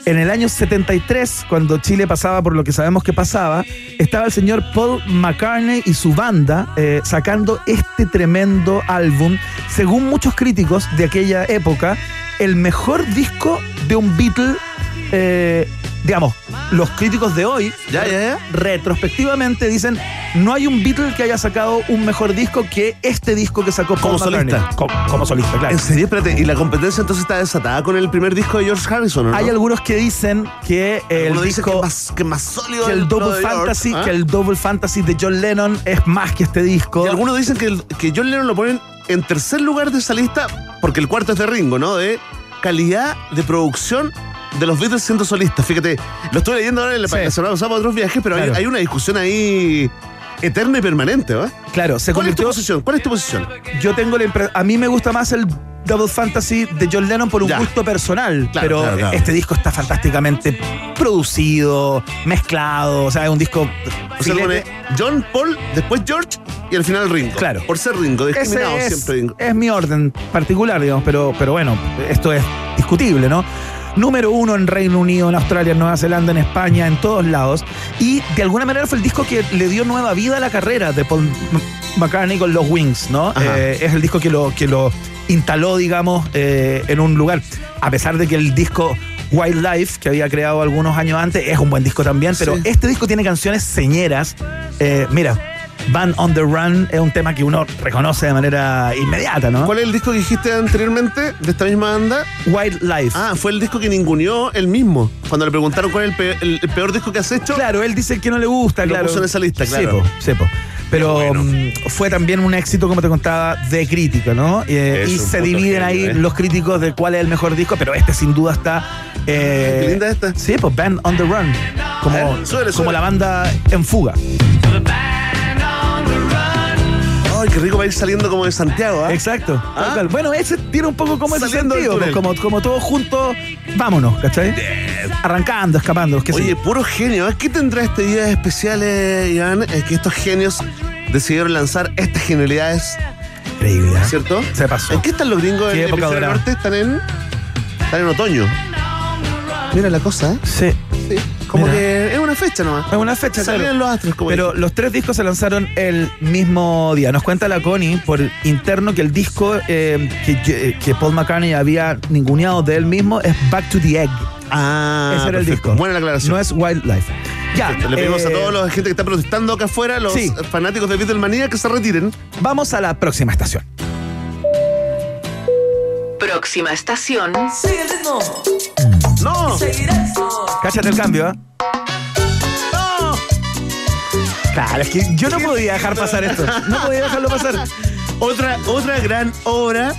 En el año 73, cuando Chile pasaba por lo que sabemos que pasaba, estaba el señor Paul McCartney y su banda eh, sacando este tremendo álbum, según muchos críticos de aquella época, el mejor disco de un Beatle, eh, digamos, los críticos de hoy, Ya, ya, ya. retrospectivamente dicen, no hay un Beatle que haya sacado un mejor disco que este disco que sacó Paul Como solista. Co- Como, solista, claro. En serio, espérate, ¿y la competencia entonces está desatada con el primer disco de George Harrison, ¿o ¿no? Hay algunos que dicen que el disco, que más, que más sólido que el Double de George, Fantasy, ¿ah? que el Double Fantasy de John Lennon es más que este disco. Y algunos dicen que, el- que John Lennon lo ponen en tercer lugar de esa lista porque el cuarto es de Ringo, ¿no? De calidad de producción de los Beatles siendo solistas. Fíjate, lo estuve leyendo ahora en la, Sí. la semana pasada para otros viajes, pero hay- Claro. hay, una discusión ahí eterna y permanente, ¿va? Claro, se ¿Cuál es tu convirtió. posición? ¿Cuál es tu posición? Yo tengo la impresión. A mí me gusta más el Double Fantasy de John Lennon por un Ya. gusto personal. Claro, pero claro, claro. este disco está fantásticamente producido, mezclado. O sea, es un disco. O sea, pone John, Paul, después George y al final Ringo. Claro. Por ser Ringo, discriminado Ese es, siempre Ringo. es mi orden particular, digamos, pero, pero bueno, esto es discutible, ¿no? Número uno en Reino Unido, en Australia, en Nueva Zelanda, en España, en todos lados. Y de alguna manera fue el disco que le dio nueva vida a la carrera de Paul McCartney con los Wings, ¿no? Eh, es el disco que lo, que lo instaló, digamos, eh, en un lugar. A pesar de que el disco Wildlife, que había creado algunos años antes, es un buen disco también, pero Sí. este disco tiene canciones señeras. Eh, mira, Van on the Run es un tema que uno reconoce de manera inmediata, ¿no? ¿Cuál es el disco que dijiste anteriormente de esta misma banda? Wildlife. Ah, fue el disco que ninguneó él mismo. Cuando le preguntaron cuál es el, pe- el- el peor disco que has hecho. Claro, él dice que no le gusta, Lo claro. puso en esa lista, claro. Sí, po, sí, po. Pero bueno. mm, fue también un éxito, como te contaba, de crítica, ¿no? Eh, y un se dividen genio, ahí eh. los críticos de cuál es el mejor disco, pero este sin duda está. eh, Qué linda esta. Sí, pues Band on the Run. Como, A ver, súbele, como la banda en fuga. Qué rico va a ir saliendo como de Santiago, ¿ah? Exacto. ¿Ah? Bueno, ese tiene un poco como ese Saliendo sentido, pues, como, como todos juntos, vámonos, ¿cachai? Arrancando, escapando. Oye, puro genio. ¿eh? ¿Qué tendrá este día especial, eh, Iván? Es que estos genios decidieron lanzar estas genialidades, increíble, ¿eh? ¿cierto? Se pasó. ¿En qué están los gringos Qué en el norte? Están en, están en otoño. Mira la cosa, ¿eh? Sí. Sí. Como Mira. que es una fecha nomás. Es una fecha, Salían claro. los astros, como Pero los tres discos se lanzaron el mismo día. Nos cuenta la Connie por interno que el disco eh, que, que- Paul McCartney había ninguneado de él mismo es Back to the Egg. Ah, Ese era el disco. Buena la aclaración. No es Wildlife. Ya. Le pedimos a eh, toda la gente que está protestando acá afuera, los sí. fanáticos de Beatlemania, que se retiren. Vamos a la próxima estación. Próxima estación. ¡No! Cáchate el cambio, ¿eh? Claro, es que yo no podía dejar pasar esto. No podía dejarlo pasar. Otra, otra gran obra.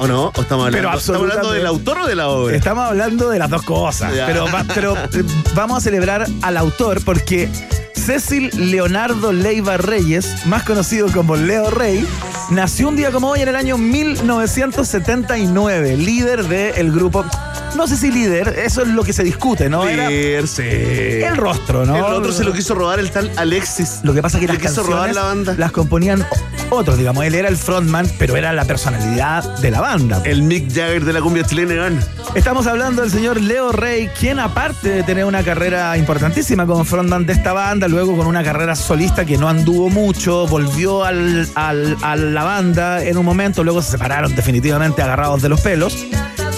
¿O no? ¿O estamos hablando, Pero ¿Estamos hablando del autor o de la obra? Estamos hablando de las dos cosas. Ya. Pero, pero eh, vamos a celebrar al autor porque Cecil Leonardo Leiva Reyes, más conocido como Leo Rey, nació un día como hoy en el año 1979, líder del grupo. No sé si líder, eso es lo que se discute, ¿no? Era Líder, sí. el rostro, ¿no? El otro se lo quiso robar el tal Alexis. Lo que pasa es que Le las quiso canciones robar la banda. las componían otros, digamos. Él era el frontman, pero era la personalidad de la banda. El Mick Jagger de la cumbia chilena, Iván. Estamos hablando del señor Leo Rey, quien aparte de tener una carrera importantísima como frontman de esta banda, luego con una carrera solista que no anduvo mucho, volvió al- al- a la banda en un momento, luego se separaron definitivamente agarrados de los pelos.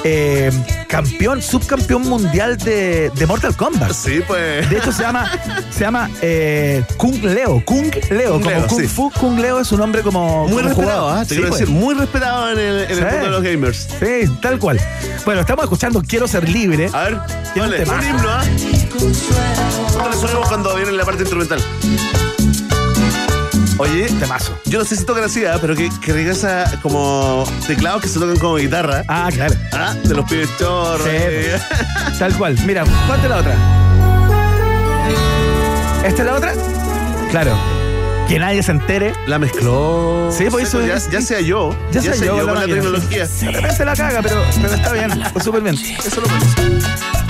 Eh, campeón, subcampeón mundial de, de Mortal Kombat. Sí, pues. De hecho, se llama, se llama eh, Kung Leo. Kung Leo, Kung como Leo, Kung sí. Fu. Kung Leo es un nombre como. Muy como respetado, jugador. ¿ah? Te Sí, quiero pues. decir, muy respetado en el, en el mundo de los gamers. Sí, tal cual. Bueno, estamos escuchando Quiero ser libre. A ver, vale, un himno, ¿ah? Nosotros le cuando viene la parte instrumental. Oye, Temazo. yo no sé si así, ¿ah? pero que, que regresa como teclados que se tocan como guitarra. Ah, claro. Ah, de los pibes chorros. Sí. eh. Tal cual. Mira, ponte la otra. ¿Esta es la otra? Claro. Que nadie se entere. La mezcló. Sí, pues eso ya, ya sea yo. Ya, sé yo, con la tecnología. De repente la caga, pero, pero está bien. Está súper bien. Eso lo.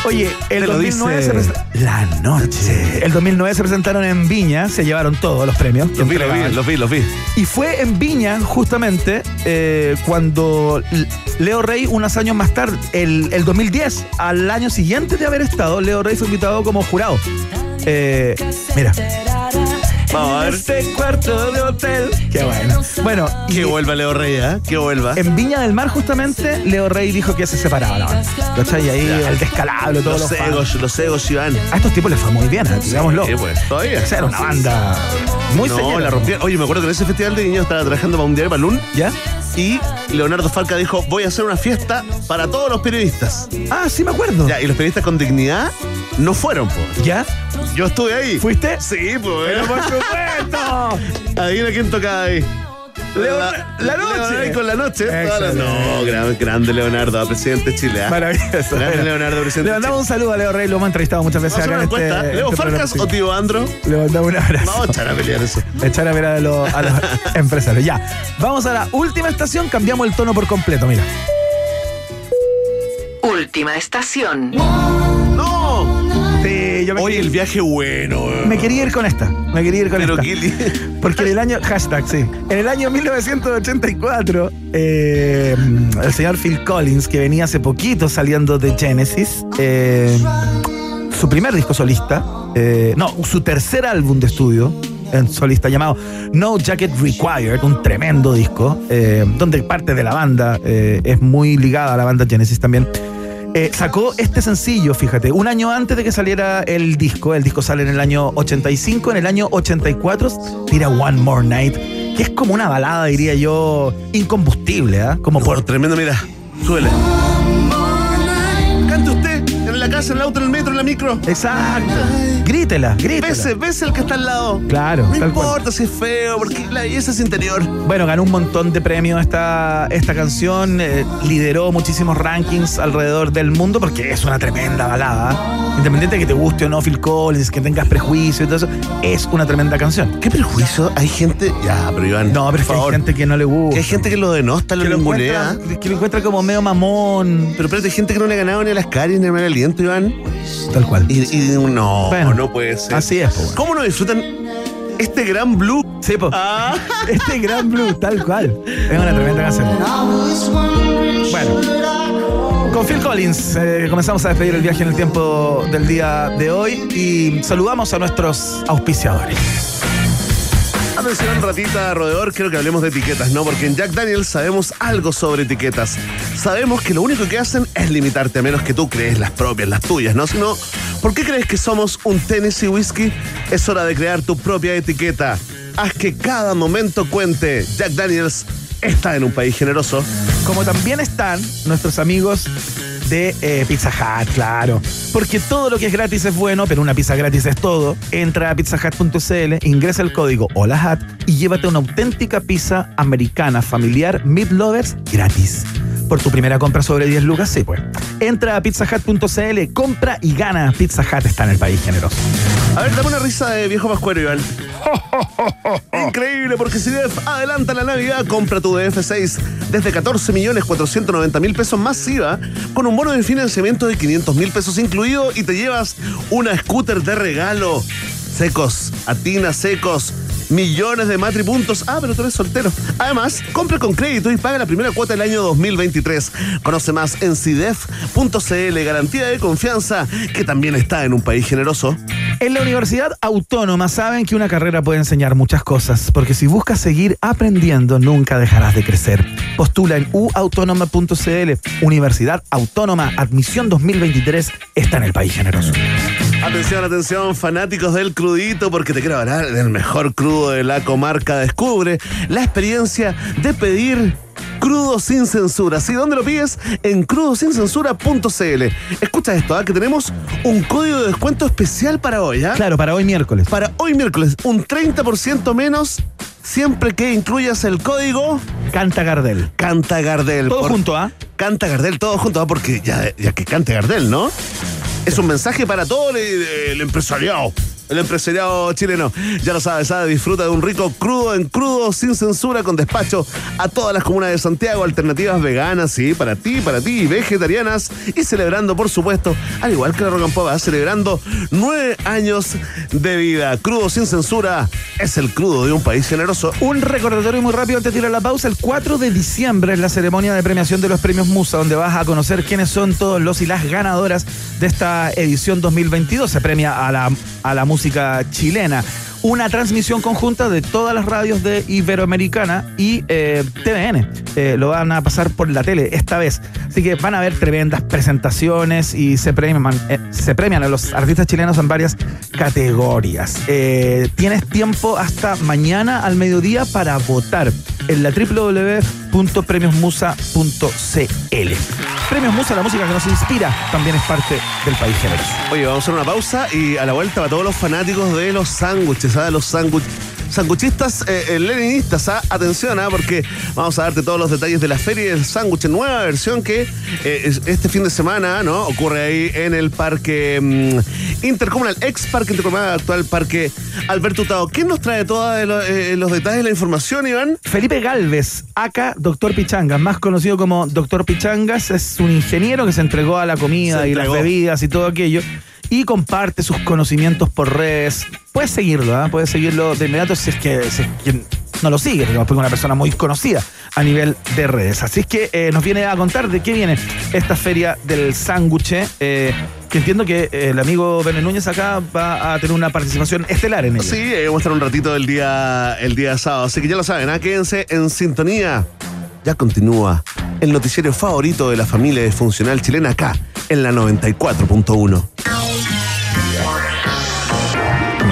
Oye, el Te lo 2009 dice se presenta- La noche. El 2009 se presentaron en Viña, se llevaron todos los premios. Los vi, los vi, los vi, los vi. Y fue en Viña, justamente, eh, cuando Leo Rey, unos años más tarde, el, el 2010, al año siguiente de haber estado, Leo Rey fue invitado como jurado. Eh, mira. Vamos a ver. Este cuarto de hotel. Qué bueno. Bueno, y Que vuelva Leo Rey, ¿eh? Que vuelva. en Viña del Mar, justamente, Leo Rey dijo que se separaba la banda. ¿Cachai? Y ahí Ya. el descalabro, todos Los los, fans. egos, los egos, Iván. A estos tipos les fue muy bien, ¿eh? digámoslo. Sí, pues, todavía. O sea, era una banda muy no, la rompieron. Oye, me acuerdo que en ese festival de niños estaba trabajando para un diario Balloon ¿Ya? y Leonardo Falca dijo, voy a hacer una fiesta para todos los periodistas. Ah, sí me acuerdo. Ya, y los periodistas con dignidad no fueron, pues. ¿Ya? Yo estuve ahí. ¿Fuiste? Sí, pues. Pero por supuesto. Adivina quién tocaba ahí. Leo- la, la noche. Leonardo con la noche. No, gran- grande Leonardo, presidente de Chile. ¿ah? Maravilloso. Grande Leonardo, presidente Le mandamos un saludo a Leo Rey, lo hemos entrevistado muchas veces Vamos a acá en este. ¿Leo este Farcas o tío Andro? Le mandamos un abrazo. Vamos a echar a pelear eso. Echar a los, a los empresarios. Ya, vamos a la última estación, cambiamos el tono por completo, mira. Última estación. Me, Oye, el viaje bueno. me quería ir con esta. Me quería ir con Pero esta. qué Porque en el año, hashtag, sí. En el año 1984, eh, el señor Phil Collins, que venía hace poquito saliendo de Genesis, eh, su primer disco solista, eh, no, su tercer álbum de estudio en solista llamado No Jacket Required, un tremendo disco, eh, donde parte de la banda eh, es muy ligada a la banda Genesis también. Eh, sacó este sencillo, fíjate, un año antes de que saliera el disco. El disco sale en el año 85, en el año 84 tira One More Night, que es como una balada, diría yo, incombustible, ¿ah? Como por Por tremendo, mira. Suele. En la casa, en el auto, en el metro, en la micro. Exacto. Grítela, grítela. Bese, bese el que está al lado. Claro, No cual. importa si es feo, porque la belleza es interior. Bueno, ganó un montón de premios esta, esta canción, eh, lideró muchísimos rankings alrededor del mundo porque es una tremenda balada. Independiente de que te guste o no Phil Collins, que tengas prejuicio y todo eso, es una tremenda canción. ¿Qué prejuicio? Hay gente. Ya, pero Iván. No, pero por que hay favor. gente que no le gusta. Que hay gente que lo denosta, lo que lo, encuentra, que lo encuentra como medio mamón. Pero espérate, hay gente que no le ha ganado ni a las caries ni a el aliento, Iván. Tal cual. Y, y no, Bueno, no puede ser. Así es, bueno. ¿Cómo no disfrutan este gran blue? Sí, po. Ah. Este gran blue, tal cual. Es una tremenda canción. Bueno, con Phil Collins eh, comenzamos a despedir el viaje en el tiempo del día de hoy y saludamos a nuestros auspiciadores. Atención, ratita rodeador, quiero que hablemos de etiquetas, ¿no? Porque en Jack Daniels sabemos algo sobre etiquetas. Sabemos que lo único que hacen es limitarte a menos que tú crees las propias, las tuyas, ¿no? Sino, ¿por qué crees que somos un Tennessee Whiskey? Es hora de crear tu propia etiqueta. Haz que cada momento cuente. Jack Daniels está en un país generoso. Como también están nuestros amigos de eh, Pizza Hut, claro. Porque todo lo que es gratis es bueno, pero una pizza gratis es todo. Entra a pizzahut.cl, ingresa el código HOLAHAT y llévate una auténtica pizza americana familiar Meat Lovers gratis. Por tu primera compra sobre 10 lucas, sí, pues. Entra a pizzahut.cl, compra y gana. Pizza Hut está en el país generoso. A ver, dame una risa de viejo pascuero, Iván. Increíble, porque si DF adelanta la Navidad, compra tu DF6 desde 14 millones 490 mil pesos más IVA, con un bono de financiamiento de 500 mil pesos incluido y te llevas una scooter de regalo. Secos, Atina Secos. Millones de matripuntos. Ah, pero tú eres soltero. Además, compra con crédito y paga la primera cuota del año 2023. Conoce más en CIDEF.cl. Garantía de confianza que también está en un país generoso. En la Universidad Autónoma saben que una carrera puede enseñar muchas cosas, porque si buscas seguir aprendiendo, nunca dejarás de crecer. Postula en uautónoma.cl. Universidad Autónoma, admisión 2023, está en el país generoso. Atención, atención, fanáticos del crudito, porque te quiero hablar del mejor crudo de la comarca. Descubre la experiencia de pedir crudo sin censura. ¿Sí? ¿Dónde lo pides? En crudosincensura.cl. Escucha esto, ¿ah? que tenemos un código de descuento especial para hoy. ¿ah? Claro, para hoy miércoles. Para hoy miércoles, un 30% menos siempre que incluyas el código Canta Gardel. Canta Gardel. Todo Por- junto, ¿ah? Canta Gardel, todo junto, ¿ah? porque ya, ya que cante Gardel, ¿no? Es un mensaje para todo el, el empresariado. El empresariado chileno. Ya lo sabes, ¿sabes? Disfruta de un rico crudo en crudo, sin censura, con despacho a todas las comunas de Santiago. Alternativas veganas, sí, para ti, para ti, vegetarianas. Y celebrando, por supuesto, al igual que la Pop, ¿ah? celebrando nueve años de vida. Crudo sin censura es el crudo de un país generoso. Un recordatorio muy rápido antes de tirar la pausa. El 4 de diciembre es la ceremonia de premiación de los premios Musa, donde vas a conocer quiénes son todos los y las ganadoras de esta edición 2022. Se premia a la, a la música chilena. Una transmisión conjunta de todas las radios de Iberoamericana y eh, TVN. Eh, lo van a pasar por la tele esta vez. Así que van a haber tremendas presentaciones y se premian, eh, se premian a los artistas chilenos en varias categorías. Tienes tiempo hasta mañana al mediodía para votar en la www.premiosmusa.cl. Premios Musa, la música que nos inspira, también es parte del país generoso. Oye, vamos a hacer una pausa y a la vuelta para todos los fanáticos de los sándwiches, ¿sabes? Los sándwiches sanguchistas eh, eh, leninistas, ¿ah? atención, ¿ah? porque vamos a darte todos los detalles de la Feria del Sándwich, nueva versión que eh, es- este fin de semana no ocurre ahí en el Parque mm, Intercomunal, ex Parque Intercomunal, actual Parque Alberto Hurtado. ¿Quién nos trae todos los detalles de la información, Iván? Felipe Galvez, acá Doctor Pichangas, más conocido como Doctor Pichangas, es un ingeniero que se entregó a la comida Se y las bebidas y todo aquello y comparte sus conocimientos por redes. Puedes seguirlo, ¿ah? puedes seguirlo de inmediato si es que, no lo sigue, digamos, porque es una persona muy conocida a nivel de redes. Así es que eh, nos viene a contar de qué viene esta feria del sándwich, eh, que entiendo que eh, el amigo Bené Núñez acá va a tener una participación estelar en ella. Sí, eh, vamos a estar un ratito el día, el día sábado. Así que ya lo saben, ¿ah? quédense en sintonía. Ya continúa el noticiero favorito de la familia disfuncional chilena acá, en la 94.1.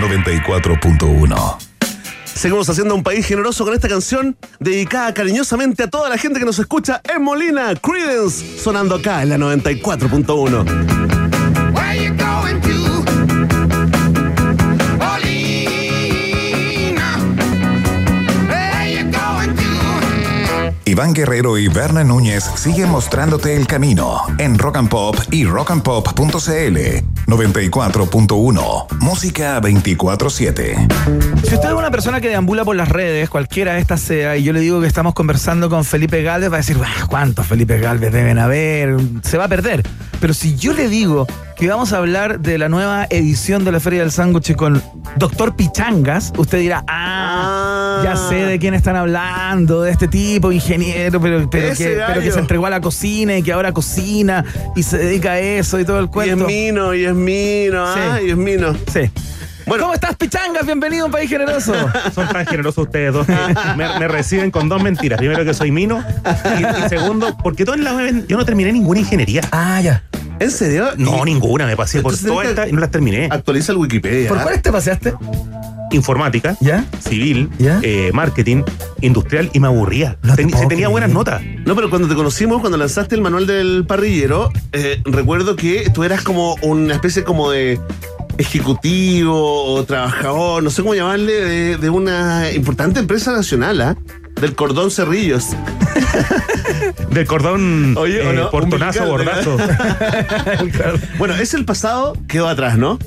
94.1. Seguimos haciendo un país generoso con esta canción dedicada cariñosamente a toda la gente que nos escucha en Molina, Credence, sonando acá en la 94.1. Where you going to? Paulina. Where you going to? Iván Guerrero y Berna Núñez siguen mostrándote el camino en Rock and Pop y rockandpop.cl 94.1 Música 24/7. Si usted es una persona que deambula por las redes, cualquiera de estas sea, y yo le digo que estamos conversando con Felipe Galvez, va a decir, "Bah, ¿cuántos Felipe Galvez deben haber? Se va a perder. Pero si yo le digo que vamos a hablar de la nueva edición de la Feria del Sándwich con Doctor Pichangas, usted dirá, ah, ya sé de quién están hablando, de este tipo, ingeniero, pero, pero, que, pero que gallo. se entregó a la cocina y que ahora cocina y se dedica a eso y todo el Y es cuento. mino, y es mino, ¿ah? Y es mino. Sí. ¿Cómo estás, Pichangas? Bienvenido a un país generoso. Son tan generosos ustedes dos me, me reciben con dos mentiras. Primero que soy mino y, y segundo, porque todo en la web yo no terminé ninguna ingeniería. Ah, ya. ¿En serio? No, ninguna. Me pasé por todas estas y no las terminé. Actualiza el Wikipedia. ¿Por cuáles te paseaste? Informática, ¿Ya? civil, ¿Ya? eh, marketing, industrial y me aburría. No te Ten- puedo se tenía creer. buenas notas. No, pero cuando te conocimos, cuando lanzaste el manual del parrillero, eh, recuerdo que tú eras como una especie como de ejecutivo o trabajador, no sé cómo llamarle, de, de una importante empresa nacional, ¿ah? Del cordón Cerrillos. Del cordón Oye, ¿o eh, no? portonazo, bordazo. Bueno, es el pasado, quedó atrás, ¿no?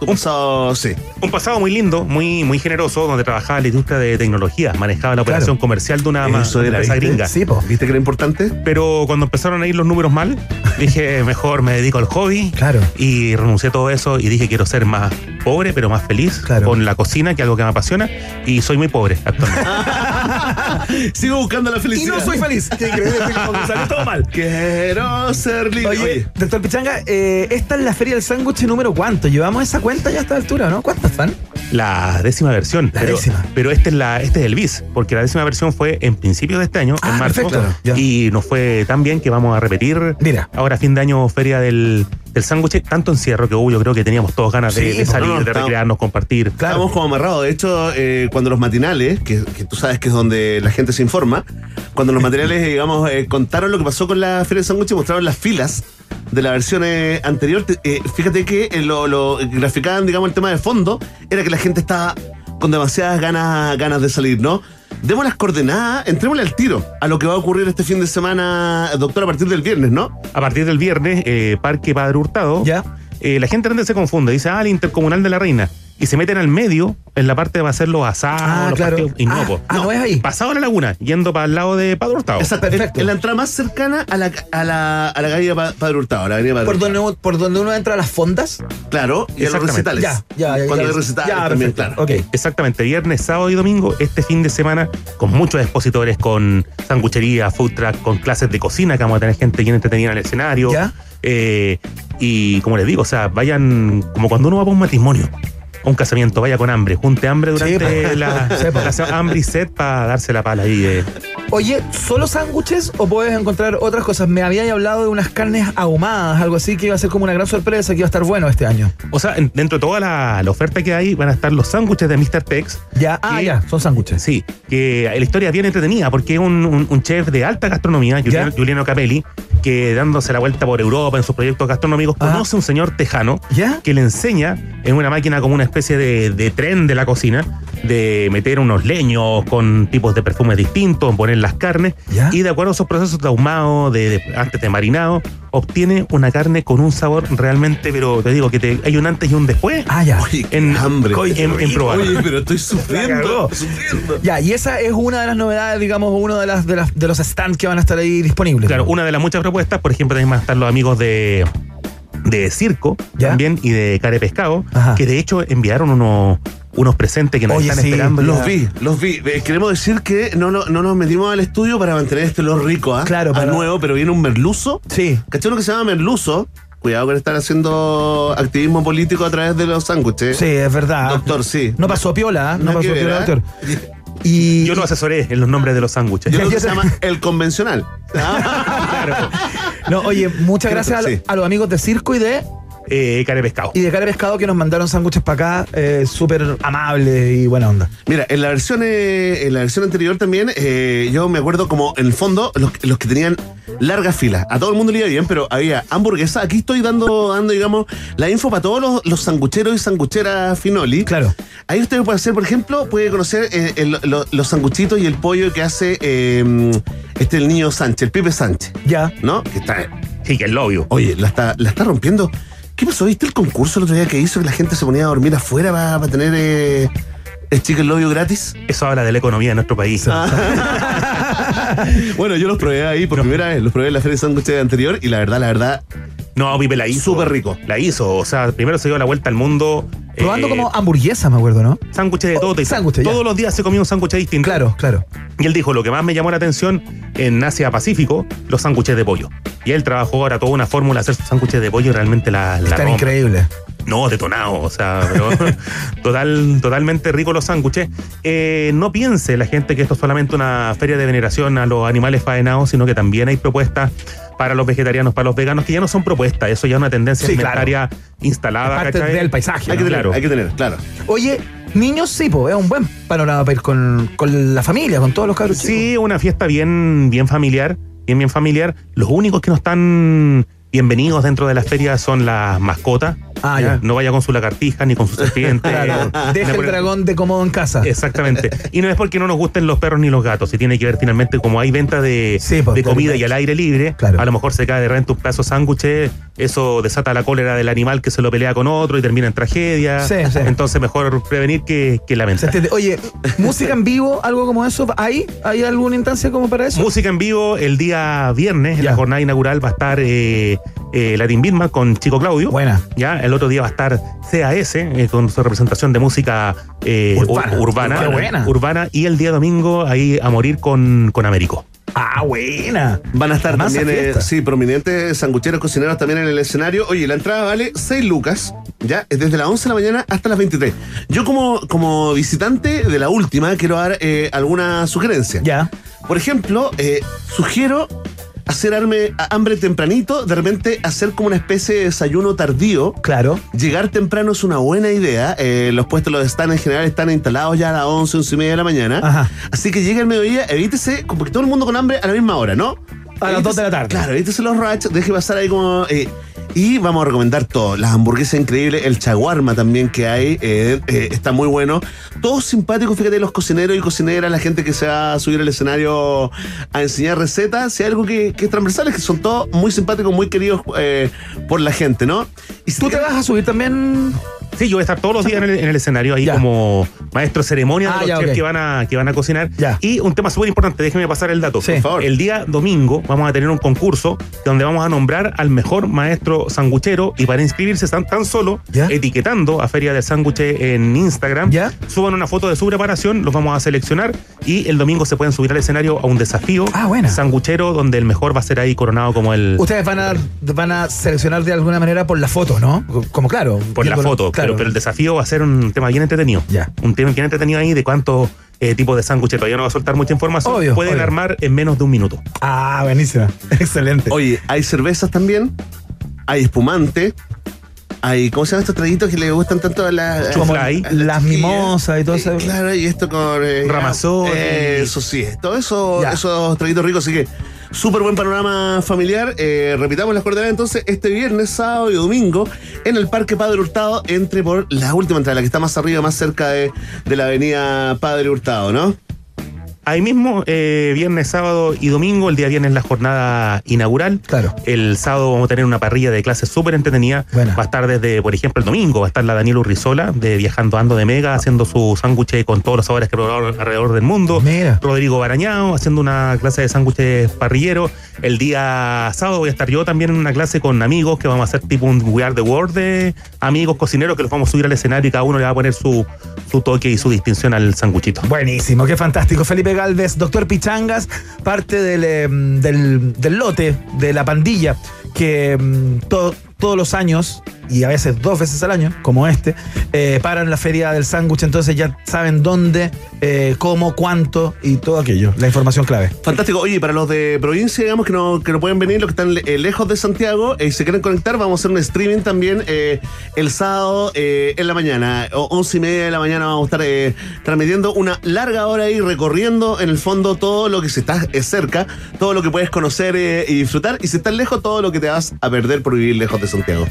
Tu pasado, sí. Un pasado muy lindo, muy, muy generoso, donde trabajaba en la industria de tecnología, manejaba la operación comercial de una, Eso de una empresa ¿viste? gringa. Sí, po. ¿Viste que era importante? Pero cuando empezaron a ir los números mal, dije, mejor me dedico al hobby. Claro. Y renuncié a todo eso y dije, quiero ser más pobre, pero más feliz Claro. con la cocina, que es algo que me apasiona. Y soy muy pobre actualmente. Sigo buscando la Y felicidad. no soy feliz. Qué increíble, como que salió todo mal. Quiero ser libre. Oye, doctor Pichanga, eh, esta es la Feria del Sándwich número cuánto? ¿Llevamos esa cuenta ya a esta altura, no? ¿Cuántas van? la décima versión. La pero, décima. Pero este es, la, este es el bis, porque la décima versión fue en principio de este año, Ah, en marzo. perfecto. Y nos fue tan bien que vamos a repetir Mira. ahora fin de año Feria del, del Sándwich. Tanto encierro que hubo, yo creo que teníamos todos ganas de, Sí, de pues, salir, no, de recrearnos, compartir. Estábamos como amarrados. De hecho, eh, cuando los matinales, que, que tú sabes que es donde la gente se informa, cuando los matinales, digamos, eh, contaron lo que pasó con la Feria de Sándwich y mostraron las filas de la versión eh, anterior, te- eh, fíjate que eh, lo, lo graficaban, digamos, el tema de fondo, era que la gente estaba con demasiadas ganas, ganas de salir, ¿no? Demos las coordenadas, entrémosle al tiro a lo que va a ocurrir este fin de semana, doctor, a partir del viernes, ¿no? A partir del viernes, eh, Parque Padre Hurtado. Ya. eh, la gente antes se confunde, dice, ah, el Intercomunal de la Reina. Y se meten al medio, en la parte de va a ser los asados, Ah, los claro. partidos. Y no, Ah, po. ah, ¿no es ahí? Pasado la laguna, yendo para el lado de Padre Hurtado. Exacto, perfecto. En, en la entrada más cercana a la, a la, a la calle Pa- Padre Hurtado, la avenida Padre ¿Por donde, ¿Por donde uno entra a las fondas? Claro, y a los recitales. Ya, ya, ya, Cuando ya. hay recitales Ya, también, claro. Ok. Exactamente, viernes, sábado y domingo, este fin de semana, con muchos expositores, con sanguchería, food truck, con clases de cocina, que vamos a tener gente bien entretenida en el escenario. Ya. Eh, y como les digo, o sea, vayan como cuando uno va para un matrimonio. Un casamiento, vaya con hambre, junte hambre durante pues. la, pues. la- hambre y sed para darse la pala ahí. eh. Oye, ¿solo sándwiches o puedes encontrar otras cosas? Me habíais hablado de unas carnes ahumadas, algo así que iba a ser como una gran sorpresa, que iba a estar bueno este año. O sea, en- dentro de toda la, la oferta que hay van a estar los sándwiches de Mr. Tex. Ya, ah, que- ya, son sándwiches. Sí, que la historia es bien entretenida porque es un, un- un chef de alta gastronomía, Giuliano, Ya. Giuliano Capelli, que dándose la vuelta por Europa en sus proyectos gastronómicos, conoce a un señor tejano ¿Ya? que le enseña en una máquina como una especie de, de tren de la cocina, de meter unos leños con tipos de perfumes distintos, poner las carnes, ¿Ya? y de acuerdo a esos procesos de ahumado, de, de- antes de marinado, obtiene una carne con un sabor realmente, pero te digo que te- hay un antes y un después. Ah, ya. Oye, qué En- hambre. en- en probar. Oye, pero estoy sufriendo. sufriendo. Ya, y esa es una de las novedades, digamos, uno de, las, de, las, de los stands que van a estar ahí disponibles. Claro, una de las muchas propuestas, por ejemplo, también van a estar los amigos de, de Circo ¿Ya? también y de Care Pescado, Ajá. que de hecho enviaron unos, unos presentes que nos Oye, están sí, esperando. Los ya. vi, los vi. Eh, queremos decir que no, no, no nos metimos al estudio para mantener este olor rico, ¿ah? Claro, para- nuevo, pero viene un merluzo. Sí. ¿Cachai lo que se llama merluzo? Cuidado con estar haciendo activismo político a través de los sándwiches. Sí, es verdad. Doctor, sí. No pasó piola, ¿eh? no Nada pasó piola, ¿eh? doctor. Y, Yo lo asesoré en los nombres de los sándwiches. Yo creo Ya, que se llama el convencional. No, oye, muchas gracias a, Sí. a los amigos de Circo y de Eh, Care Pescado. y de Cara de Pescado que nos mandaron sándwiches para acá, eh, súper amables y buena onda. Mira, en la versión eh, en la versión anterior también, eh, yo me acuerdo como en el fondo, los, los que tenían largas filas. A todo el mundo le iba bien, pero había hamburguesa. Aquí estoy dando, dando digamos, la info para todos los, los sangucheros y sangucheras finoli. Claro. Ahí usted puede hacer, por ejemplo, puede conocer eh, el- lo- los sanguchitos y el pollo que hace eh, este el niño Sánchez, el Pipe Sánchez, Ya. ¿no? Que está, Sí, que es lo obvio. oye, la está, la está rompiendo. ¿Qué pasó? ¿Viste el concurso el otro día que hizo que la gente se ponía a dormir afuera para, tener eh, el chicken lobio gratis? Eso habla de la economía de nuestro país. bueno, yo los probé ahí por primera vez, los probé en la feria de sándwiches anterior y la verdad, la verdad, No, Pipe la hizo. Súper rico. La hizo. O sea, primero se dio la vuelta al mundo. Probando eh, como hamburguesa, me acuerdo, ¿no? sándwiches de todo. Oh, sándwiches, ya. Todos los días se comía un sándwich distinto. Claro, claro. Y él dijo, lo que más me llamó la atención en Asia Pacífico, los sándwiches de pollo. Y él trabajó ahora toda una fórmula hacer sus sándwiches de pollo y realmente la, la Están increíbles. No, detonado, o sea, pero total, totalmente rico los sándwiches. Eh, no piense la gente que esto es solamente una feria de veneración a los animales faenados, sino que también hay propuestas para los vegetarianos, para los veganos, que ya no son propuestas, eso ya es una tendencia Sí, claro. alimentaria instalada. Es parte del paisaje, hay que tener, Claro. hay que tener, claro. Oye, niños sí, po, es un buen panorama para ir con, con la familia, con todos los cabros chicos. Sí, una fiesta bien, bien familiar, bien, bien familiar. Los únicos que no están bienvenidos dentro de la feria son las mascotas. Ah, ya. No vaya con su lagartija ni con su serpiente. Claro, deja el dragón de cómodo en casa. Exactamente. Y no es porque no nos gusten los perros ni los gatos, si tiene que ver finalmente como hay venta de, Sí, pues, de comida y al aire libre, Claro. a lo mejor se cae de repente un pedazo de sándwich, eso desata la cólera del animal que se lo pelea con otro y termina en tragedia. Sí, sí. Entonces mejor prevenir que, que ¿Se lamentar. Oye, música en vivo, algo como eso, ¿hay? ¿Hay alguna instancia como para eso? Música en vivo el día viernes, en la jornada inaugural va a estar eh, eh, Latin Bitman con Chico Claudio. Buena. Ya, el otro día va a estar CAS eh, con su representación de música eh, Urbana. ur- urbana, Qué buena. urbana, y el día domingo ahí a morir con, con Américo. Ah, buena. Van a estar también, eh, sí, prominentes sangucheros, cocineros también en el escenario. Oye, la entrada vale 6 lucas, ya, es desde las 11 de la mañana hasta las 23. Yo como, como visitante de la última quiero dar eh, alguna sugerencia. Ya. Por ejemplo, eh, sugiero hacer arme- hambre tempranito, de repente hacer como una especie de desayuno tardío. Claro. Llegar temprano es una buena idea. eh, los puestos los están en general están instalados ya a las 11, 11 y media de la mañana. Ajá. Así que llega el mediodía, evítese, como que todo el mundo con hambre a la misma hora, ¿no? A las Evítese- dos de la tarde. Claro, evítese los rush, deje pasar ahí como. eh, y vamos a recomendar todo. Las hamburguesas increíbles, el chaguarma también que hay, eh, eh, está muy bueno. Todos simpáticos, fíjate, los cocineros y cocineras, la gente que se va a subir al escenario a enseñar recetas. Si hay algo que, que es transversal, es que son todos muy simpáticos, muy queridos eh, por la gente, ¿no? Y si ¿Tú te vas a subir también? Sí, yo voy a estar todos los días en el, en el escenario ahí Ya. como, maestros ceremonia Ah, de los ya, chefs que van a que van a cocinar. Ya. Y un tema súper importante, déjeme pasar el dato. Sí. Por favor. El día domingo vamos a tener un concurso donde vamos a nombrar al mejor maestro sanguchero y para inscribirse tan, tan solo etiquetando a Feria del Sándwich en Instagram, Ya. suban una foto de su preparación, los vamos a seleccionar y el domingo se pueden subir al escenario a un desafío Ah, sanguchero donde el mejor va a ser ahí coronado como el Ustedes van a, van a seleccionar de alguna manera por la foto, ¿no? Como claro. por la foto, claro. Pero, pero el desafío va a ser un tema bien entretenido. Ya. Un tema bien entretenido ahí de cuántos eh, tipos de sándwiches. Todavía no va a soltar mucha información. Obvio, Pueden obvio. armar en menos de un minuto. Ah, buenísima. Excelente. Oye, hay cervezas también, hay espumante, hay, ¿cómo se llaman estos traguitos que le gustan tanto a las chiquilla? mimosas y todo eso. Eh, Claro, y esto con. eh, Ramazzotti. Eso sí, todo eso, Ya. esos traguitos ricos, así que. Súper buen panorama familiar. Eh, repitamos las coordenadas entonces este viernes, sábado y domingo en el Parque Padre Hurtado. Entre por la última entrada, la que está más arriba, más cerca de, de la avenida Padre Hurtado, ¿no? Ahí mismo, eh, viernes, sábado y domingo, el día viernes la jornada inaugural. Claro. El sábado vamos a tener una parrilla de clases súper entretenida. Buena. Va a estar desde, por ejemplo, el domingo, va a estar la Daniela Urrizola de Viajando Ando de Mega, haciendo su sándwich con todos los sabores que probaron alrededor del mundo. Mira. Rodrigo Barañao haciendo una clase de sándwiches parrilleros. El día sábado voy a estar yo también en una clase con amigos que vamos a hacer tipo un We Are the World de amigos cocineros que los vamos a subir al escenario y cada uno le va a poner su, su toque y su distinción al sanguchito. Buenísimo, qué fantástico. Felipe Galvez, doctor Pichangas, parte del, eh, del, del lote, de la pandilla, que mm, to- todos los años, y a veces dos veces al año, como este, eh, paran la feria del sándwich, entonces ya saben dónde, eh, cómo, cuánto y todo aquello, la información clave. Fantástico. Oye, para los de provincia, digamos, que no, que no pueden venir, los que están eh, lejos de Santiago y se quieren conectar, vamos a hacer un streaming también el sábado en la mañana, o once y media de la mañana vamos a estar transmitiendo una larga hora ahí, recorriendo en el fondo todo lo que se está cerca, todo lo que puedes conocer y disfrutar, y si estás lejos, todo lo que te vas a perder por vivir lejos de Santiago.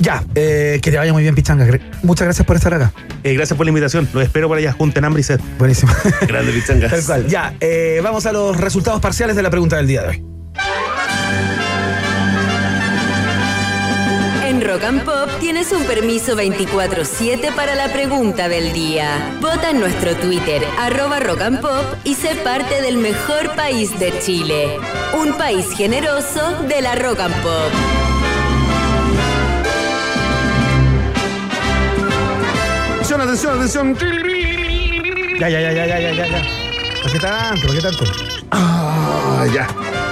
Ya, eh, que te vaya muy bien, Pichangas. Gre- Muchas gracias por estar acá. Eh, gracias por la invitación. Los espero por allá, junten hambre y sed. Buenísimo. Grande Pichangas. Tal cual. Ya, eh, vamos a los resultados parciales de la pregunta del día de hoy. En Rock and Pop tienes un permiso 24-7 para la pregunta del día. Vota en nuestro Twitter, arroba Rock and Pop, y sé parte del mejor país de Chile. Un país generoso de la Rock and Pop. Atención, atención, atención. Ya, ya, ya, ya, ya, ya, ya. ¿Por qué tanto? ¿Por qué tanto? Ah, ya.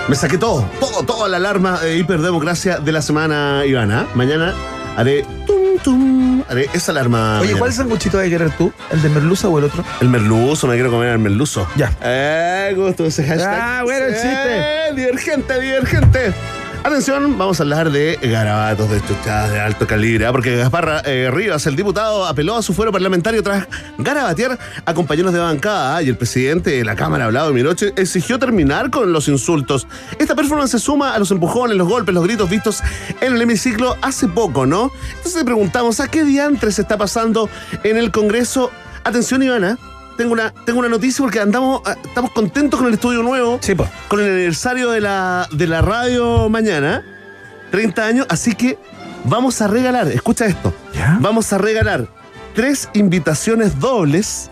Me saqué todo, todo, toda la alarma de hiperdemocracia de la semana, Ivana. Mañana haré tum, tum, haré esa alarma. Oye, mañana. ¿cuál sanguchito que querer tú? ¿El de merluza o el otro? El merluzo, me quiero comer el merluzo. Ya. Eh, gusto ese hashtag. Ah, bueno, el chiste. Eh, divergente, divergente. Atención, vamos a hablar de garabatos de chuchadas de alto calibre, ¿ah? porque Gaspar eh, Rivas, el diputado, apeló a su fuero parlamentario tras garabatear a compañeros de bancada ¿ah? y el presidente de la Cámara, Hablado Miroche, exigió terminar con los insultos. Esta performance se suma a los empujones, los golpes, los gritos vistos en el hemiciclo hace poco, ¿no? Entonces le preguntamos, ¿a qué diantres está pasando en el Congreso? Atención, Ivana, tengo una, tengo una noticia porque andamos, ah, estamos contentos con el estudio nuevo, Sí, pues. con el aniversario de la, de la radio mañana, 30 años, así que vamos a regalar, escucha esto, ¿Ya? vamos a regalar tres invitaciones dobles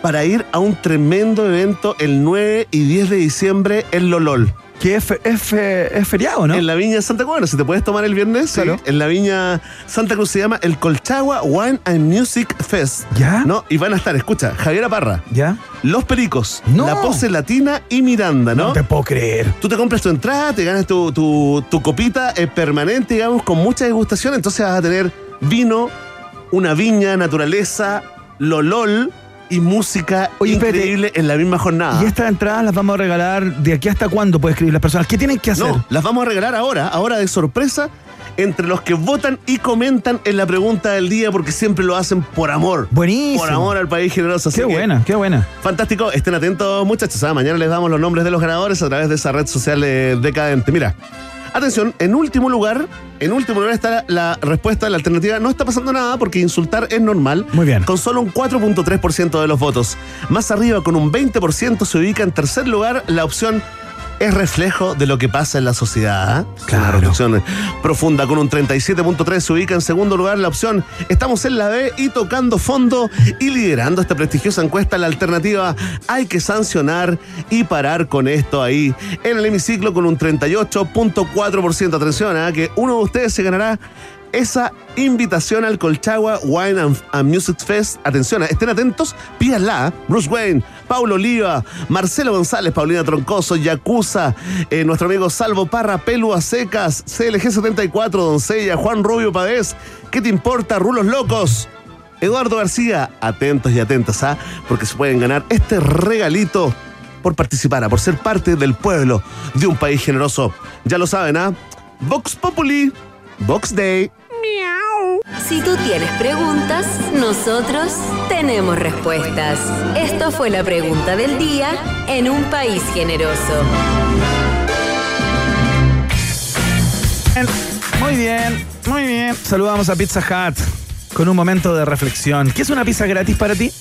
para ir a un tremendo evento el 9 y 10 de diciembre en Lolol. Que es, fe- es fe- es feriado, ¿no? En la viña Santa Cruz, bueno, si te puedes tomar el viernes, sí, en la viña Santa Cruz se llama el Colchagua Wine and Music Fest. ¿Ya? ¿No? Y van a estar, escucha, Javier Parra, ¿Ya? Los Pericos, No. La Pose Latina y Miranda, ¿no? No te puedo creer. Tú te compras tu entrada, te ganas tu, tu, tu copita eh, permanente, digamos, con mucha degustación, entonces vas a tener vino, una viña, naturaleza, lolol y música Oye, espérate. increíble en la misma jornada. Y estas entradas las vamos a regalar de aquí hasta cuándo puede escribir las personas. ¿Qué tienen que hacer? No, las vamos a regalar ahora, ahora de sorpresa, entre los que votan y comentan en la pregunta del día, porque siempre lo hacen por amor. Buenísimo. Por amor al país generoso. así Qué que, buena, qué buena. Fantástico, estén atentos muchachos. ¿ah? Mañana les damos los nombres de los ganadores a través de esa red social eh, decadente. Mira, atención, en último lugar, en último lugar está la, la respuesta de la alternativa. No está pasando nada porque insultar es normal. Muy bien. Con solo un 4.3% de los votos. Más arriba, con un 20%, se ubica en tercer lugar la opción es reflejo de lo que pasa en la sociedad. ¿ah? Claro. Una reflexión profunda con un 37.3 se ubica en segundo lugar la opción. Estamos en la B y tocando fondo y liderando esta prestigiosa encuesta la alternativa. Hay que sancionar y parar con esto ahí en el hemiciclo con un 38.4%. Atención, ¿ah? que uno de ustedes se ganará esa invitación al Colchagua Wine and, Music Fest. Atención, estén atentos, pídanla. Bruce Wayne, Paulo Oliva, Marcelo González, Paulina Troncoso, Yacuza, eh, nuestro amigo Salvo Parra, Pelua Secas, CLG74, Doncella, Juan Rubio Padez. ¿Qué te importa, Rulos Locos? Eduardo García, atentos y atentas, ¿ah? Porque se pueden ganar este regalito por participar, por ser parte del pueblo de un país generoso. Ya lo saben, ¿ah? Vox Populi, Vox Day. Si tú tienes preguntas, nosotros tenemos respuestas. Esto fue la pregunta del día en un país generoso. Muy bien, muy bien. Saludamos a Pizza Hut con un momento de reflexión. ¿Qué es una pizza gratis para ti?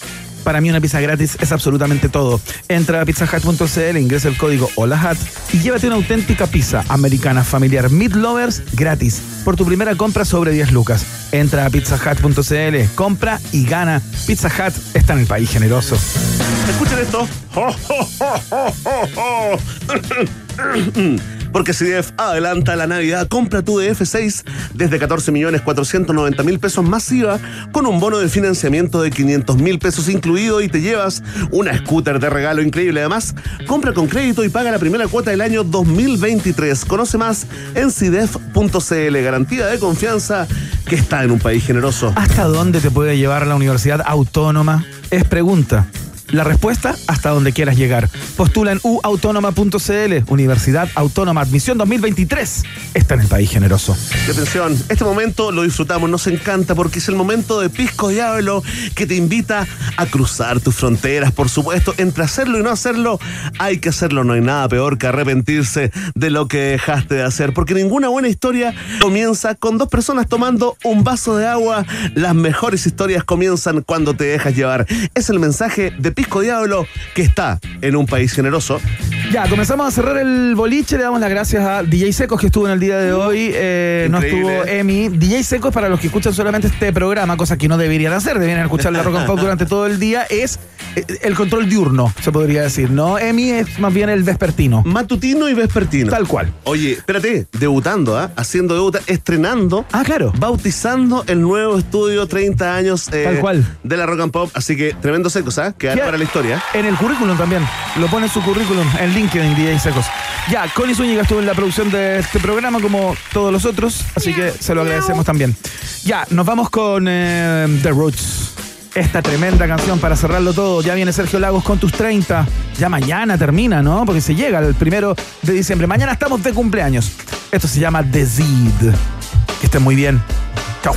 Para mí una pizza gratis es absolutamente todo. Entra a pizzahut.cl, ingresa el código HOLAHAT y llévate una auténtica pizza americana familiar Meat Lovers gratis por tu primera compra sobre 10 lucas. Entra a pizzahut.cl, compra y gana. Pizza Hut está en el país generoso. Escuchen esto. Porque si DF adelanta la Navidad, compra tu DF6 desde 14 millones 490 mil pesos masiva con un bono de financiamiento de 500 mil pesos incluido y te llevas una scooter de regalo increíble. Además, compra con crédito y paga la primera cuota del año 2023. Conoce más en CIDEF.cl. Garantía de confianza que está en un país generoso. ¿Hasta dónde te puede llevar la Universidad Autónoma? Es pregunta. La respuesta, hasta donde quieras llegar. Postula en uautónoma.cl. Universidad Autónoma Admisión 2023. Está en el país generoso. Y atención, este momento lo disfrutamos, nos encanta porque es el momento de Pisco Diablo que te invita a cruzar tus fronteras, por supuesto. Entre hacerlo y no hacerlo, hay que hacerlo. No hay nada peor que arrepentirse de lo que dejaste de hacer, porque ninguna buena historia comienza con dos personas tomando un vaso de agua. Las mejores historias comienzan cuando te dejas llevar. Es el mensaje de Pisco Diablo que está en un país generoso. Ya, comenzamos a cerrar el boliche. Le damos las gracias a DJ Secos que estuvo en el día de hoy. Eh, no estuvo Emi. DJ Secos, para los que escuchan solamente este programa, cosa que no deberían hacer, deberían escuchar la Rock and Pop durante todo el día, es eh, el control diurno, se podría decir, ¿no? Emi es más bien el vespertino. Matutino y vespertino. Tal cual. Oye, espérate, debutando, ¿ah? Haciendo debut, estrenando. Ah, claro. Bautizando el nuevo estudio 30 años eh, Tal cual. de la Rock and Pop. Así que tremendo secos, ¿ah? Quedar para la historia. En el currículum también. Lo pone en su currículum, en LinkedIn, DJ Secos. Ya, Connie Zúñiga estuvo en la producción de este programa como todos los otros, así que se lo agradecemos también. Ya, nos vamos con eh, The Roots. Esta tremenda canción para cerrarlo todo. Ya viene Sergio Lagos con tus 30. Ya mañana termina, ¿no? Porque se llega el primero de diciembre. Mañana estamos de cumpleaños. Esto se llama The Zid. Que estén muy bien. Chao.